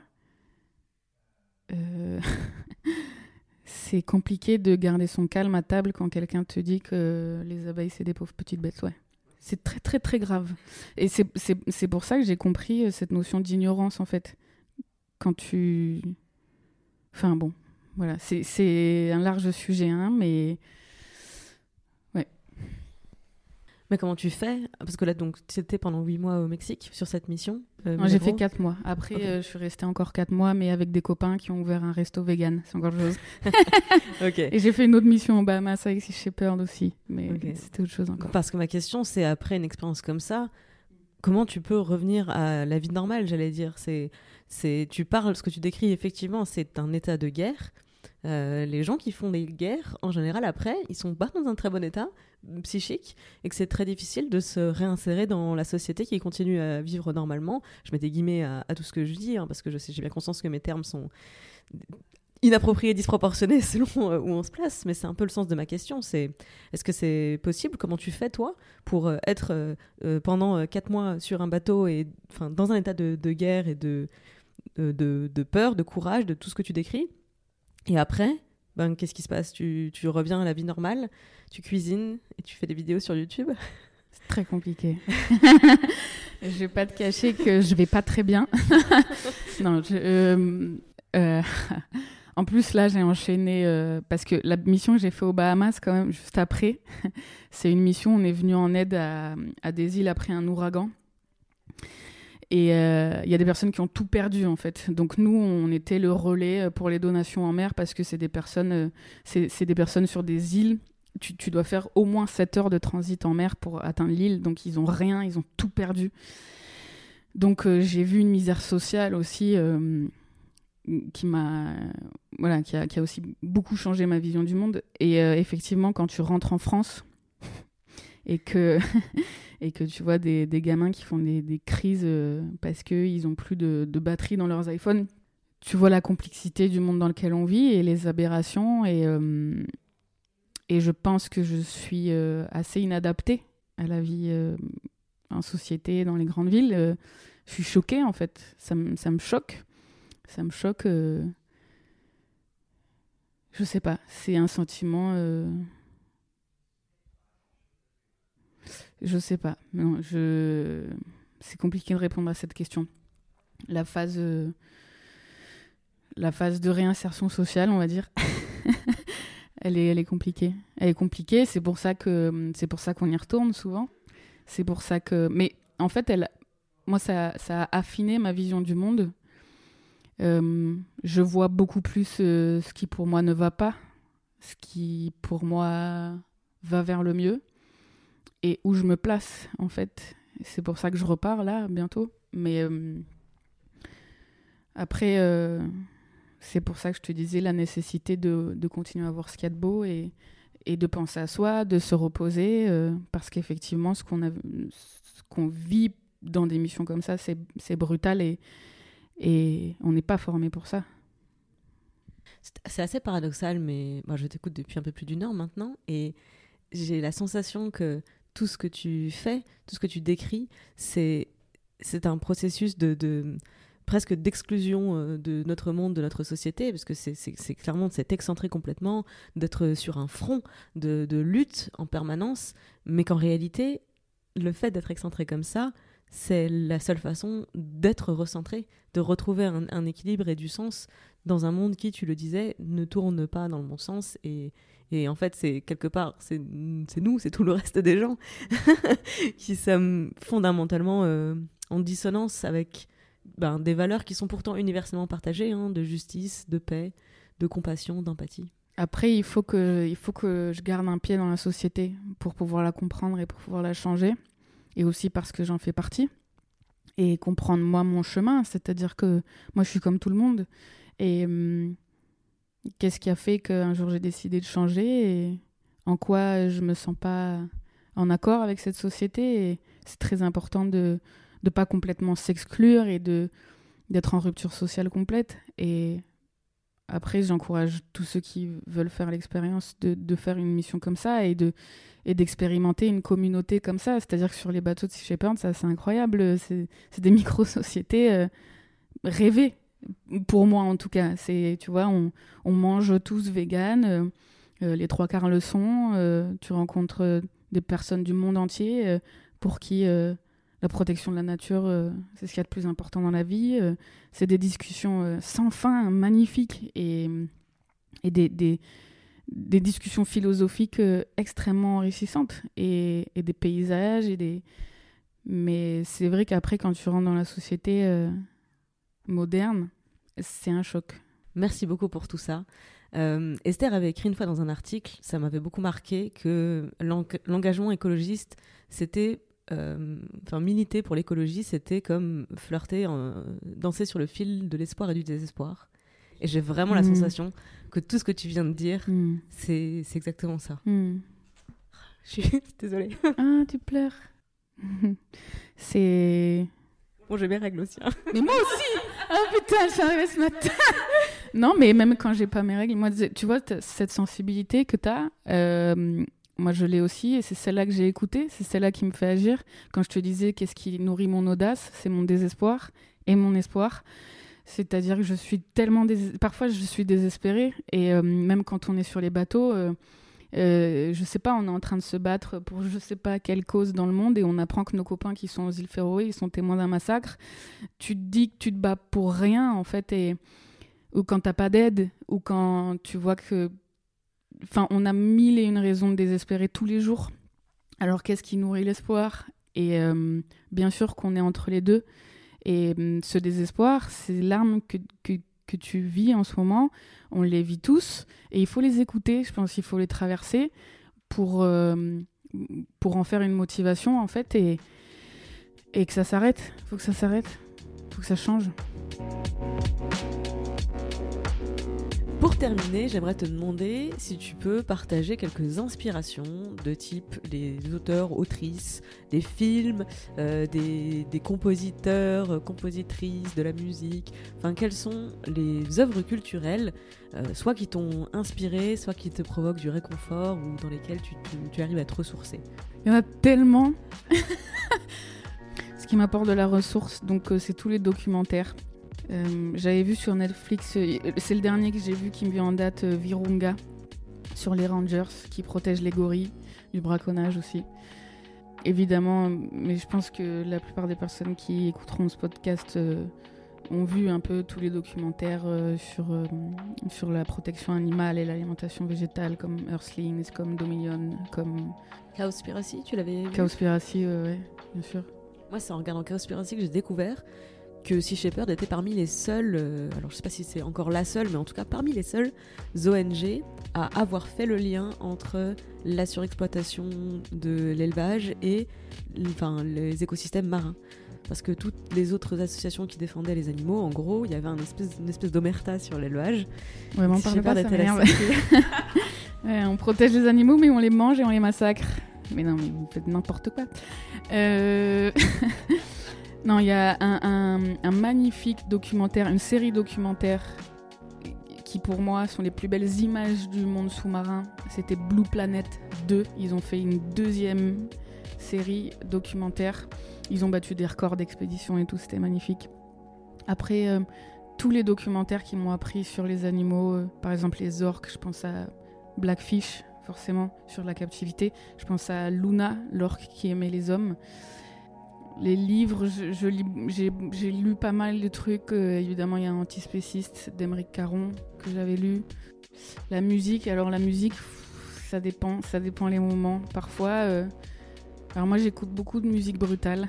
euh, c'est compliqué de garder son calme à table quand quelqu'un te dit que les abeilles, c'est des pauvres petites bêtes. Ouais. C'est très, très, très grave. Et c'est- pour ça que j'ai compris euh, cette notion d'ignorance, en fait. Quand tu. Enfin, bon. Voilà. C'est- C'est un large sujet, hein, mais. Ouais. Mais comment tu fais? Parce que là, donc, tu étais pendant 8 mois au Mexique sur cette mission. euh, j'ai fait 4 mois. Après, euh, je suis restée encore 4 mois, mais avec des copains qui ont ouvert un resto vegan. C'est encore chose. Et j'ai fait une autre mission au Bahamas avec Sea Shepherd aussi. Mais c'était autre chose encore. Parce que ma question, c'est après une expérience comme ça, comment tu peux revenir à la vie normale, j'allais dire? C'est, c'est, tu parles, ce que tu décris effectivement, c'est un état de guerre. Euh, les gens qui font des guerres, en général, après, ils sont pas dans un très bon état psychique et que c'est très difficile de se réinsérer dans la société qui continue à vivre normalement. Je mets des guillemets à, tout ce que je dis, hein, parce que je sais, j'ai bien conscience que mes termes sont inappropriés, disproportionnés selon euh, où on se place, mais c'est un peu le sens de ma question. C'est est-ce que c'est possible? Comment tu fais toi pour euh, être pendant quatre mois sur un bateau et dans un état de, guerre et de- de peur, de courage, de tout ce que tu décris? Et après, ben qu'est-ce qui se passe? Tu, tu reviens à la vie normale, tu cuisines et tu fais des vidéos sur YouTube? C'est très compliqué. je vais pas te cacher que je vais pas très bien. non, euh, euh, en plus là j'ai enchaîné euh, parce que la mission que j'ai fait aux Bahamas quand même juste après, c'est une mission on est venu en aide à, à des îles après un ouragan. Et il y a des personnes qui ont tout perdu en fait. Donc nous, on était le relais pour les donations en mer parce que c'est des personnes, c'est des personnes sur des îles. Tu, dois faire au moins 7 heures de transit en mer pour atteindre l'île. Donc ils ont rien, ils ont tout perdu. Donc j'ai vu une misère sociale aussi qui m'a voilà qui a, aussi beaucoup changé ma vision du monde et euh, effectivement quand tu rentres en France et que et que tu vois des, des gamins qui font des, des crises euh, parce que ils ont plus de, de, batterie dans leurs iPhones tu vois la complexité du monde dans lequel on vit et les aberrations et euh, et je pense que je suis assez inadaptée à la vie en société dans les grandes villes je suis choquée en fait ça, ça me choque ça me choque. Euh... Je sais pas, c'est un sentiment. Euh... Je sais pas. Non, je. C'est compliqué de répondre à cette question. La phase, euh... la phase de réinsertion sociale, on va dire, elle est, elle est compliquée. Elle est compliquée. C'est pour ça que, c'est qu'on y retourne souvent. C'est pour ça que, mais en fait, elle, moi, ça, ça a affiné ma vision du monde euh, je vois beaucoup plus euh, ce qui pour moi ne va pas, ce qui pour moi va vers le mieux et où je me place en fait. C'est pour ça que je repars là bientôt. Mais euh, après, c'est pour ça que je te disais la nécessité de, de, continuer à voir ce qu'il y a de beau et, et de penser à soi, de se reposer, parce qu'effectivement, ce qu'on qu'on vit dans des missions comme ça, c'est brutal et, et on n'est pas formé pour ça. C'est assez paradoxal, mais moi je t'écoute depuis un peu plus d'une heure maintenant, et j'ai la sensation que tout ce que tu fais, tout ce que tu décris, c'est un processus de, de presque d'exclusion euh, de notre monde, de notre société, parce que c'est clairement de s'être excentré complètement, d'être sur un front de, de lutte en permanence, mais qu'en réalité, le fait d'être excentré comme ça, c'est la seule façon d'être recentré, de retrouver un, équilibre et du sens dans un monde qui, tu le disais, ne tourne pas dans le bon sens. Et, en fait, c'est quelque part, c'est nous, c'est tout le reste des gens qui sommes fondamentalement euh, en dissonance avec ben, des valeurs qui sont pourtant universellement partagées, hein, de justice, de paix, de compassion, d'empathie. Après, il faut, que, il faut que je garde un pied dans la société pour pouvoir la comprendre et pour pouvoir la changer et aussi parce que j'en fais partie et comprendre moi mon chemin, c'est-à-dire que moi je suis comme tout le monde et hum, qu'est-ce qui a fait qu'un jour j'ai décidé de changer en quoi je me sens pas en accord avec cette société c'est très important de ne pas complètement s'exclure et d'être en rupture sociale complète et après j'encourage tous ceux qui veulent faire l'expérience de, faire une mission comme ça et de et d'expérimenter une communauté comme ça. C'est-à-dire que sur les bateaux de Sea ça c'est incroyable. C'est des micro-sociétés euh, rêvées, pour moi en tout cas. C'est, tu vois, on, mange tous vegan, euh, euh, les trois quarts le sont. tu rencontres des personnes du monde entier pour qui la protection de la nature, c'est ce qu'il y a de plus important dans la vie. c'est des discussions sans fin, magnifiques et, et des, discussions philosophiques euh, extrêmement enrichissantes et, des paysages et des mais c'est vrai qu'après quand tu rentres dans la société euh, moderne c'est un choc merci beaucoup pour tout ça euh, Esther avait écrit une fois dans un article ça m'avait beaucoup marqué que l'engagement écologiste c'était enfin militer pour l'écologie c'était comme flirter danser sur le fil de l'espoir et du désespoir et j'ai vraiment la mm. sensation que tout ce que tu viens de dire, mm. c'est exactement ça. Mm. Je suis désolée. Ah, tu pleures. c'est. Bon, j'ai mes règles aussi. Hein. Mais moi aussi Ah putain, je suis arrivée ce matin Non, mais même quand j'ai pas mes règles, moi, tu vois, cette sensibilité que tu as, euh, moi je l'ai aussi, et c'est celle-là que j'ai écoutée, c'est celle-là qui me fait agir. Quand je te disais qu'est-ce qui nourrit mon audace, c'est mon désespoir et mon espoir. C'est-à-dire que je suis tellement... Parfois, je suis désespérée. Et euh, même quand on est sur les bateaux, euh, euh, je sais pas, on est en train de se battre pour je sais pas quelle cause dans le monde et on apprend que nos copains qui sont aux îles Féroé, ils sont témoins d'un massacre. Tu te dis que tu te bats pour rien, en fait, et... ou quand t'as pas d'aide, ou quand tu vois que... Enfin, on a mille et une raisons de désespérer tous les jours. Alors, qu'est-ce qui nourrit l'espoir? Et bien sûr qu'on est entre les deux Et hum, ce désespoir, c'est l'arme que, que tu vis en ce moment. On les vit tous et il faut les écouter. Je pense qu'il faut les traverser pour, euh, pour en faire une motivation en fait et, et que ça s'arrête. Faut que ça s'arrête. Faut que ça change. Pour terminer, j'aimerais te demander si tu peux partager quelques inspirations de type des auteurs, autrices, des films, euh, des, compositeurs, euh, compositrices, de la musique. Enfin, quelles sont les œuvres culturelles, euh, soit qui t'ont inspiré, soit qui te provoquent du réconfort ou dans lesquelles tu arrives à te ressourcer? Il y en a tellement Ce qui m'apporte de la ressource, donc c'est tous les documentaires. Euh, J'avais vu sur Netflix, euh, c'est le dernier que j'ai vu qui me vient en date, euh, Virunga, sur les Rangers qui protègent les gorilles, du braconnage aussi. Évidemment, mais je pense que la plupart des personnes qui écouteront ce podcast euh, ont vu un peu tous les documentaires euh, sur, sur la protection animale et l'alimentation végétale, comme Earthlings, comme Dominion, comme. Cowspiracy, tu l'avais vu? Cowspiracy, ouais, bien sûr. Moi, c'est en regardant Cowspiracy que j'ai découvert que Sea Shepherd était parmi les seuls, euh, alors je sais pas si c'est encore la seule, mais en tout cas parmi les seules ONG à avoir fait le lien entre la surexploitation de l'élevage et enfin, les écosystèmes marins. Parce que toutes les autres associations qui défendaient les animaux, en gros, il y avait un espèce, une espèce d'omerta sur l'élevage. Ouais, on parle pas, ça ouais, On protège les animaux, mais on les mange et on les massacre. Mais non, mais vous faites n'importe quoi. Euh... Non, il y a un, magnifique documentaire, une série documentaire qui pour moi sont les plus belles images du monde sous-marin. C'était Blue Planet 2. Ils ont fait une deuxième série documentaire. Ils ont battu des records d'expédition et tout, c'était magnifique. Après, euh, tous les documentaires qui m'ont appris sur les animaux, euh, par exemple les orques, je pense à Blackfish, forcément, sur la captivité. Je pense à Luna, l'orque qui aimait les hommes les livres, je, j'ai lu pas mal de trucs. Euh, évidemment, il y a Antispéciste d'Emeric Caron que j'avais lu. La musique, alors la musique, ça dépend, ça dépend les moments. Parfois, euh, alors moi j'écoute beaucoup de musique brutale.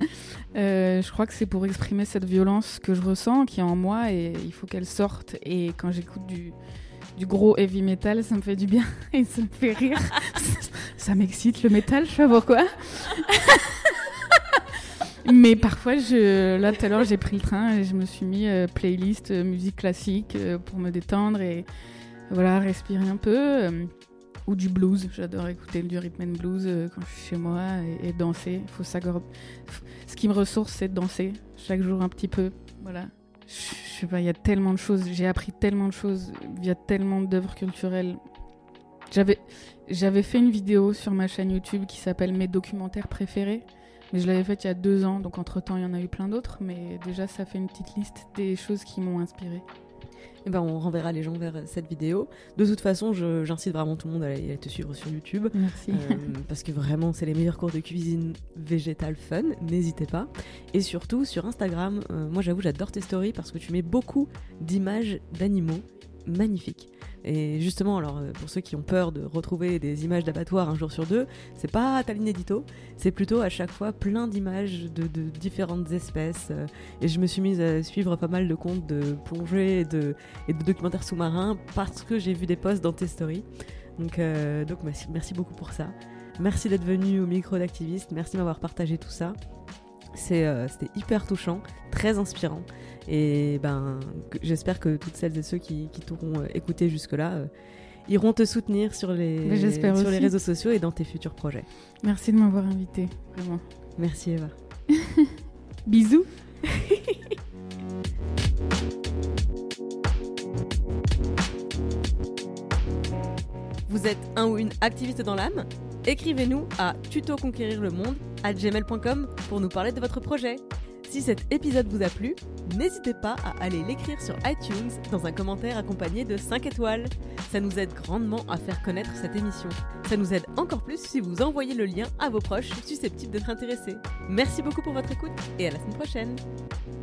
euh, je crois que c'est pour exprimer cette violence que je ressens, qui est en moi, et il faut qu'elle sorte. Et quand j'écoute du, du gros heavy metal, ça me fait du bien et ça me fait rire. ça m'excite le métal, je sais pas pourquoi. Mais parfois, là tout à l'heure, j'ai pris le train et je me suis mis euh, playlist euh, musique classique euh, pour me détendre et voilà, respirer un peu. Ou du blues, j'adore écouter du rhythm and blues quand je suis chez moi et, et danser. Faut Ce qui me ressource, c'est de danser chaque jour un petit peu. Voilà. Je, sais pas, il y a tellement de choses, j'ai appris tellement de choses via tellement d'œuvres culturelles. J'avais fait une vidéo sur ma chaîne YouTube qui s'appelle Mes documentaires préférés. Mais je l'avais faite il y a deux ans, donc entre-temps, il y en a eu plein d'autres. Mais déjà, ça fait une petite liste des choses qui m'ont inspiré. Eh ben, on renverra les gens vers cette vidéo. De toute façon, j'incite vraiment tout le monde à aller te suivre sur YouTube. Merci. Euh, parce que vraiment, c'est les meilleurs cours de cuisine végétale fun. N'hésitez pas. Et surtout, sur Instagram, euh, moi j'avoue, j'adore tes stories parce que tu mets beaucoup d'images d'animaux magnifiques. Et justement, alors euh, pour ceux qui ont peur de retrouver des images d'abattoirs un jour sur deux, c'est pas ta ligne édito, c'est plutôt à chaque fois plein d'images de, différentes espèces. Euh, et je me suis mise à suivre pas mal de comptes de plongée et de, et de documentaires sous-marins parce que j'ai vu des posts dans tes stories. Donc, euh, donc merci, merci beaucoup pour ça. Merci d'être venu au micro d'activiste, merci de m'avoir partagé tout ça. C'était euh, hyper touchant, très inspirant. Et ben, j'espère que toutes celles et ceux qui, qui t'auront euh, écouté jusque-là euh, iront te soutenir sur les, sur les réseaux sociaux et dans tes futurs projets. Merci de m'avoir invité, vraiment. Merci Eva. Bisous. Vous êtes un ou une activiste dans l'âme Écrivez-nous à tutoconquérirlemonde à gmail.com pour nous parler de votre projet. Si cet épisode vous a plu, n'hésitez pas à aller l'écrire sur iTunes dans un commentaire accompagné de 5 étoiles. Ça nous aide grandement à faire connaître cette émission. Ça nous aide encore plus si vous envoyez le lien à vos proches susceptibles d'être intéressés. Merci beaucoup pour votre écoute et à la semaine prochaine.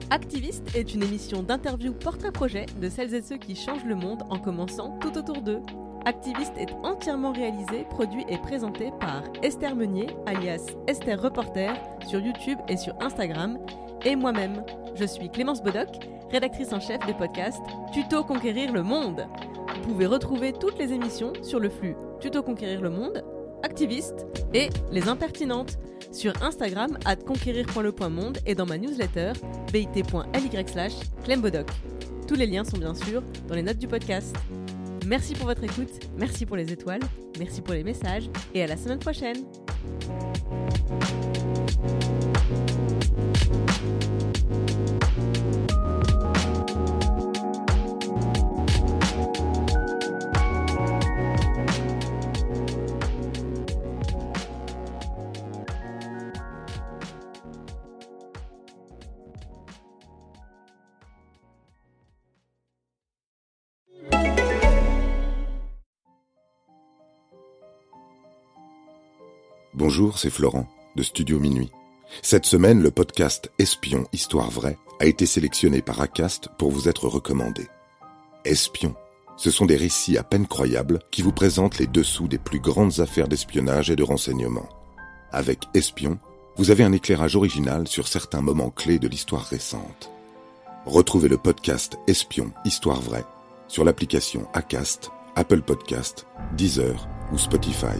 Activiste est une émission d'interview portrait-projet de celles et ceux qui changent le monde en commençant tout autour d'eux. Activiste est entièrement réalisé, produit et présenté par Esther Meunier, alias Esther Reporter, sur YouTube et sur Instagram, et moi-même. Je suis Clémence Bodoc, rédactrice en chef des podcasts Tuto Conquérir le Monde. Vous pouvez retrouver toutes les émissions sur le flux Tuto Conquérir le Monde, Activiste et Les Impertinentes sur Instagram at conquérir.le.monde et dans ma newsletter bit.ly slash. Tous les liens sont bien sûr dans les notes du podcast. Merci pour votre écoute, merci pour les étoiles, merci pour les messages et à la semaine prochaine. Bonjour, c'est Florent, de Studio Minuit. Cette semaine, le podcast Espion, Histoire vraie a été sélectionné par Acast pour vous être recommandé. Espion, ce sont des récits à peine croyables qui vous présentent les dessous des plus grandes affaires d'espionnage et de renseignement. Avec Espion, vous avez un éclairage original sur certains moments clés de l'histoire récente. Retrouvez le podcast Espion, Histoire vraie sur l'application Acast, Apple Podcast, Deezer ou Spotify.